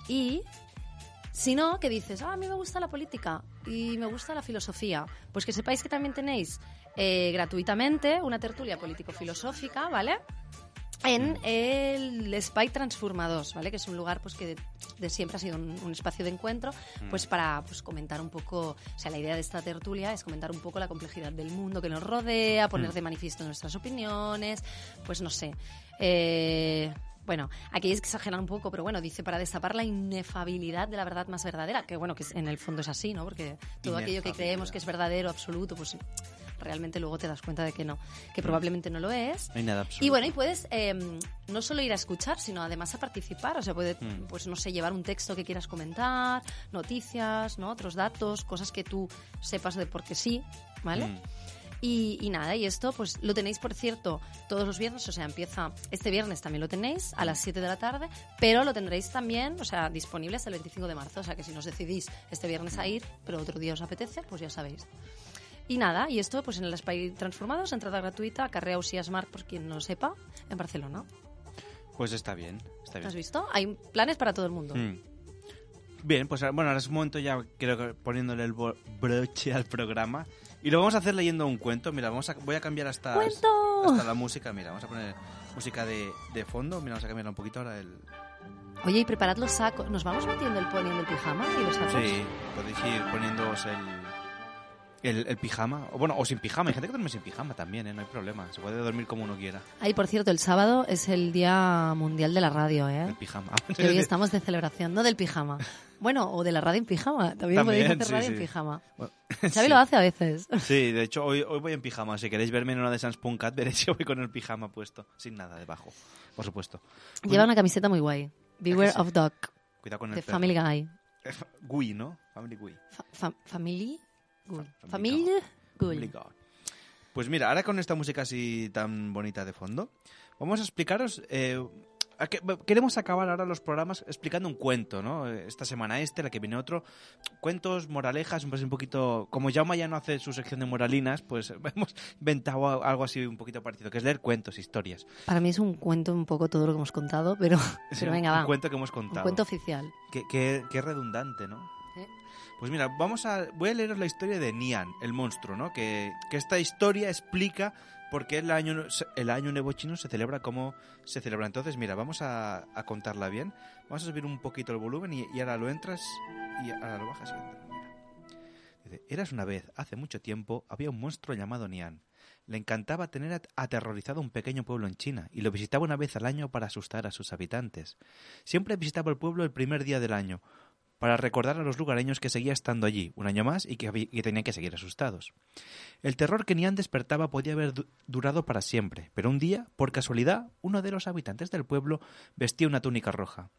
y si no, que dices, ah, a mí me gusta la política y me gusta la filosofía, pues que sepáis que también tenéis eh, gratuitamente una tertulia político-filosófica, ¿vale? En el Spy Transformadors, ¿vale? Que es un lugar pues que de, de siempre ha sido un, un espacio de encuentro, pues para pues comentar un poco, o sea, la idea de esta tertulia es comentar un poco la complejidad del mundo que nos rodea, poner Mm. de manifiesto nuestras opiniones, pues no sé. Eh, bueno, aquí es que exageran un poco, pero bueno, dice para destapar la inefabilidad de la verdad más verdadera, que bueno, que en el fondo es así, ¿no? Porque todo aquello que creemos que es verdadero, absoluto, pues realmente luego te das cuenta de que no, que probablemente no lo es. No hay nada absoluto. Y bueno, y puedes eh, no solo ir a escuchar, sino además a participar. O sea, puedes, Mm. pues no sé, llevar un texto que quieras comentar, noticias, ¿no? Otros datos, cosas que tú sepas de por qué sí, ¿vale? Mm. Y, y nada, y esto pues lo tenéis, por cierto, todos los viernes, o sea, empieza este viernes también lo tenéis a las 7 de la tarde, pero lo tendréis también, o sea, disponible hasta el 25 de marzo, o sea, que si nos decidís este viernes a ir, pero otro día os apetece, pues ya sabéis. Y nada, y esto pues en el Spy Transformados, entrada gratuita, Carrea Usías Marc, por quien no lo sepa, en Barcelona. Pues está bien, está bien. ¿Has visto? Hay planes para todo el mundo. Mm. Bien, pues bueno, ahora es un momento ya creo que poniéndole el broche al programa. Y lo vamos a hacer leyendo un cuento. Mira, vamos a, voy a cambiar hasta, la música. Mira, vamos a poner música de, de fondo. Mira, vamos a cambiarla un poquito ahora. El... Oye, y preparad los sacos. ¿Nos vamos metiendo el poniendo el pijama y los sacos? Sí, podéis ir poniéndoos el, el, el pijama. O bueno, o sin pijama. Hay gente que duerme sin pijama también, ¿eh? No hay problema. Se puede dormir como uno quiera. Ay, por cierto, el sábado es el Día Mundial de la Radio, ¿eh? El pijama. Que hoy estamos de celebración, no del pijama. Bueno, o de la radio en pijama. También, También, podéis hacer sí, radio sí. en pijama. Bueno, Xavi sí. lo hace a veces. Sí, de hecho, hoy, hoy voy en pijama. Si queréis verme en una de Sans Punkat, veréis que voy con el pijama puesto. Sin nada debajo, por supuesto. Lleva una camiseta muy guay. Beware of Dog. Cuidado con el De perro. Family Guy. Gui, ¿no? Family Gui. Fa- fa- family Guy. Guy. Pues mira, ahora con esta música así tan bonita de fondo, vamos a explicaros... eh, a que- queremos acabar ahora los programas explicando un cuento, ¿no? Eh, Esta semana este, la que viene otro. Cuentos, moralejas, un poquito... Como Jaume ya no hace su sección de moralinas, pues hemos inventado algo así un poquito parecido, que es leer cuentos, historias. Para mí es un cuento un poco todo lo que hemos contado, pero, Sí, pero un- venga, un va. cuento que hemos contado. Un cuento oficial. Qué, qué- qué redundante, ¿no? Pues mira, vamos a, voy a leeros la historia de Nian, el monstruo, ¿no? Que, que esta historia explica por qué el año, el año nuevo chino se celebra como se celebra. Entonces, mira, vamos a, contarla bien. Vamos a subir un poquito el volumen y, y ahora lo entras y ahora lo bajas y entras. Mira. Eras una vez, hace mucho tiempo, había un monstruo llamado Nian. Le encantaba tener at- aterrorizado un pequeño pueblo en China y lo visitaba una vez al año para asustar a sus habitantes. Siempre visitaba el pueblo el primer día del año, para recordar a los lugareños que seguía estando allí un año más y que, tenían que seguir asustados. El terror que Nian despertaba podía haber du- durado para siempre, pero un día, por casualidad, uno de los habitantes del pueblo vestía una túnica roja.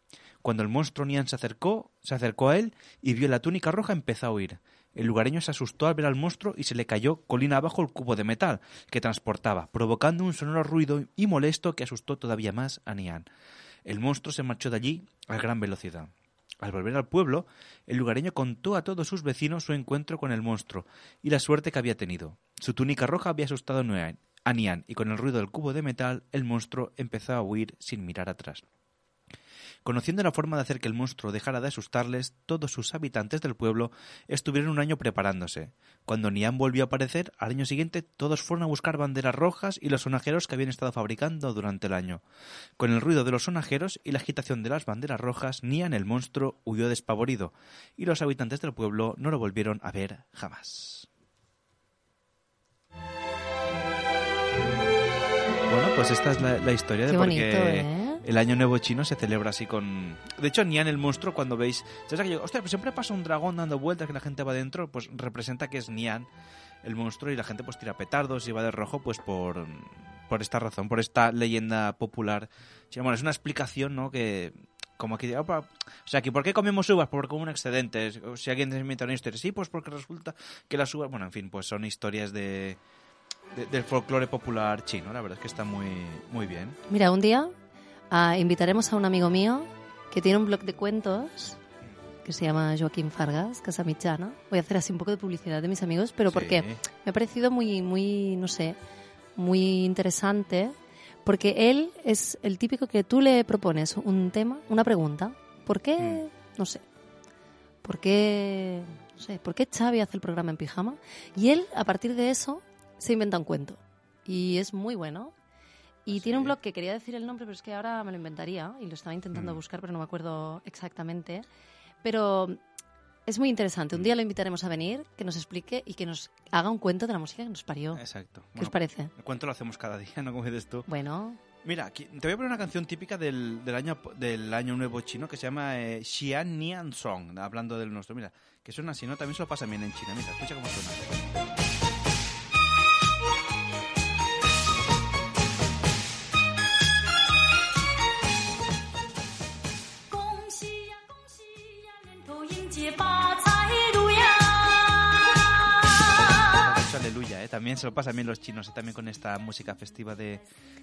Cuando el monstruo Nian se acercó, se acercó a él y vio la túnica roja, empezó a huir. El lugareño se asustó al ver al monstruo y se le cayó colina abajo el cubo de metal que transportaba, provocando un sonoro ruido y molesto que asustó todavía más a Nian. El monstruo se marchó de allí a gran velocidad. Al volver al pueblo, el lugareño contó a todos sus vecinos su encuentro con el monstruo y la suerte que había tenido. Su túnica roja había asustado a Nian- y con el ruido del cubo de metal el monstruo empezó a huir sin mirar atrás. Conociendo la forma de hacer que el monstruo dejara de asustarles, todos sus habitantes del pueblo estuvieron un año preparándose. Cuando Nian volvió a aparecer, al año siguiente todos fueron a buscar banderas rojas y los sonajeros que habían estado fabricando durante el año. Con el ruido de los sonajeros y la agitación de las banderas rojas, Nian el monstruo huyó despavorido, y los habitantes del pueblo no lo volvieron a ver jamás. Bueno, pues esta es la, la historia de Qué por bonito, qué ¿eh? El año nuevo chino se celebra así con... De hecho, Nian el monstruo, cuando veis... ¿Sabes aquello? Hostia, pues siempre pasa un dragón dando vueltas que la gente va dentro, pues representa que es Nian el monstruo y la gente pues tira petardos y va de rojo pues por, por esta razón, por esta leyenda popular. Bueno, es una explicación, ¿no? Que... Como que, opa, o sea, que ¿por qué comemos uvas? Porque como un excedente. Si alguien te inventa una historia, sí, pues porque resulta que las uvas, bueno, en fin, pues son historias de, de- del folclore popular chino. La verdad es que está muy, muy bien. Mira, un día ah, invitaremos a un amigo mío que tiene un blog de cuentos que se llama Joaquín Fargas, Casa Mitjana. Voy a hacer así un poco de publicidad de mis amigos, pero porque me ha parecido muy, muy, no sé, muy interesante, porque él es el típico que tú le propones un tema, una pregunta. ¿Por qué, no sé, por qué, no sé, por qué Xavi hace el programa en pijama? Y él, a partir de eso, se inventa un cuento. Y es muy bueno. Y tiene un blog que quería decir el nombre, pero es que ahora me lo inventaría y lo estaba intentando Mm. buscar, pero no me acuerdo exactamente. Pero es muy interesante. Un día lo invitaremos a venir, que nos explique y que nos haga un cuento de la música que nos parió. Exacto. ¿Qué os parece? El cuento lo hacemos cada día, ¿no? Como dices tú. Bueno, Mira, te voy a poner una canción típica del, del, año, del año nuevo chino que se llama eh, Xian Nian Song, hablando del nuestro. Mira, que suena así, ¿no? También se lo pasa bien en China. Mira, escucha cómo suena. ¿Eh? También se lo pasan bien los chinos, ¿eh? también con esta música festiva de,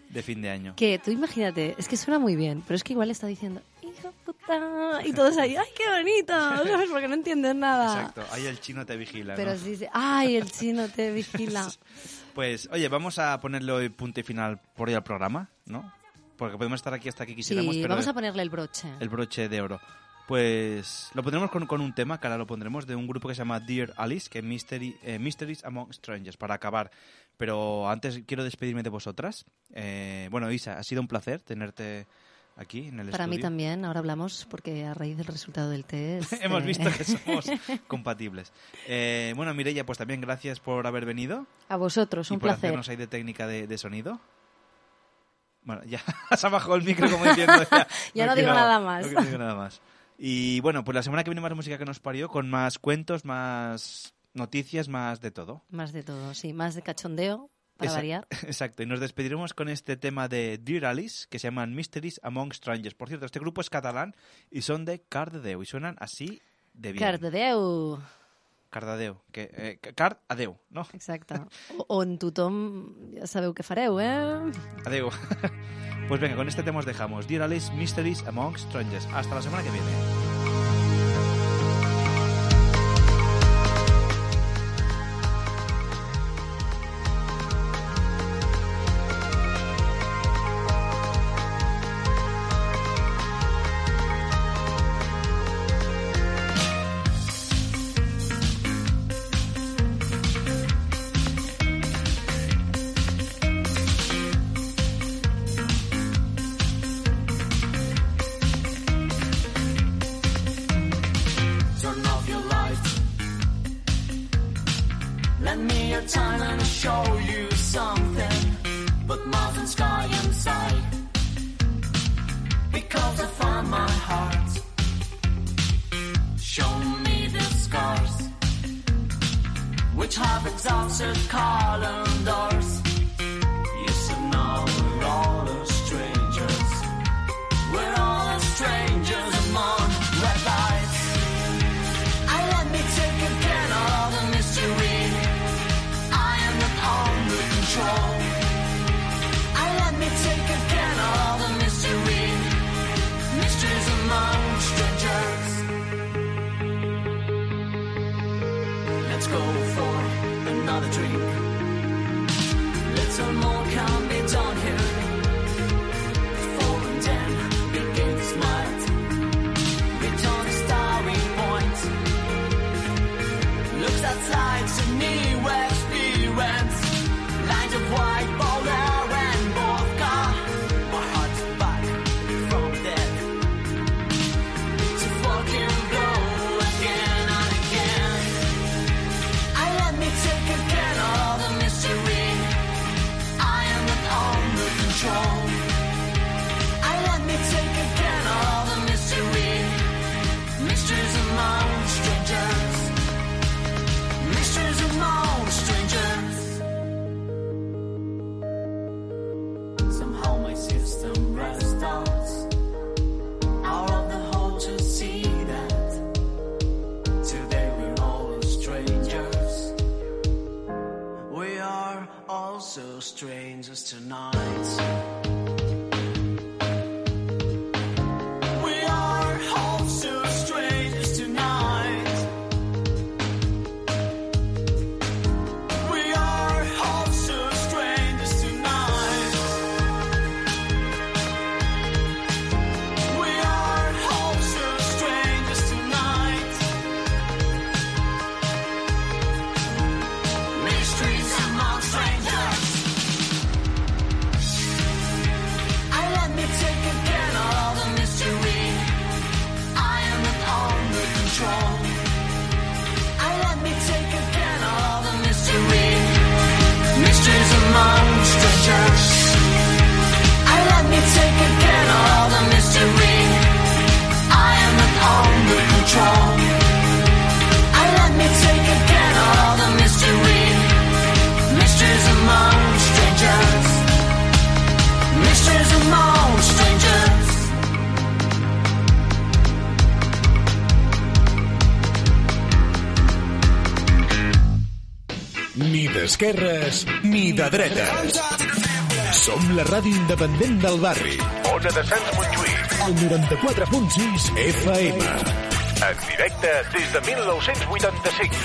de fin de año. que tú imagínate, es que suena muy bien, pero es que igual está diciendo, hijo puta, y todos ahí, ay, qué bonito, ¿sabes? Porque no entienden nada. Exacto, ahí el chino te vigila, Pero ¿no? sí, sí, ay, el chino te vigila. Pues, oye, vamos a ponerle hoy punto y final por hoy al programa, ¿no? Porque podemos estar aquí hasta que quisiéramos, Sí, pero vamos a ponerle el broche. el broche de oro. Pues lo pondremos con, con un tema, que ahora lo pondremos, de un grupo que se llama Dear Alice, que es Mystery, eh, Mysteries Among Strangers, para acabar. Pero antes quiero despedirme de vosotras. Eh, bueno, Isa, ha sido un placer tenerte aquí en el Para mí estudio. también, ahora hablamos porque a raíz del resultado del test... Hemos eh, visto que somos compatibles. Eh, bueno, Mireia, pues también gracias por haber venido. A vosotros, y un por placer. hacernos ahí de técnica de, de sonido. Bueno, ya has bajado el micro como diciendo. Ya, Ya no digo quiero- nada más. No digo nada más. Y bueno, pues la semana que viene más música que nos parió, con más cuentos, más noticias, más de todo. Más de todo, sí, más de cachondeo, para Esa- variar. Exacto, y nos despediremos con este tema de Dear Alice, que se llaman Mysteries Among Strangers. Por cierto, este grupo es catalán y son de Cardedeu, y suenan así de bien. Cardedeu. Cardadeu, que, eh, Card Adeu, ¿no? Exacte. O, on tothom ja sabeu què fareu, eh? Adeu. Pues venga, con este tema os dejamos. Dear Alice, Mysteries Among Strangers. Hasta la semana que viene. Dretes. Som la ràdio independent del barri. Ona de Sants Montjuïc. El 94.6 FM. En directe des de 1985.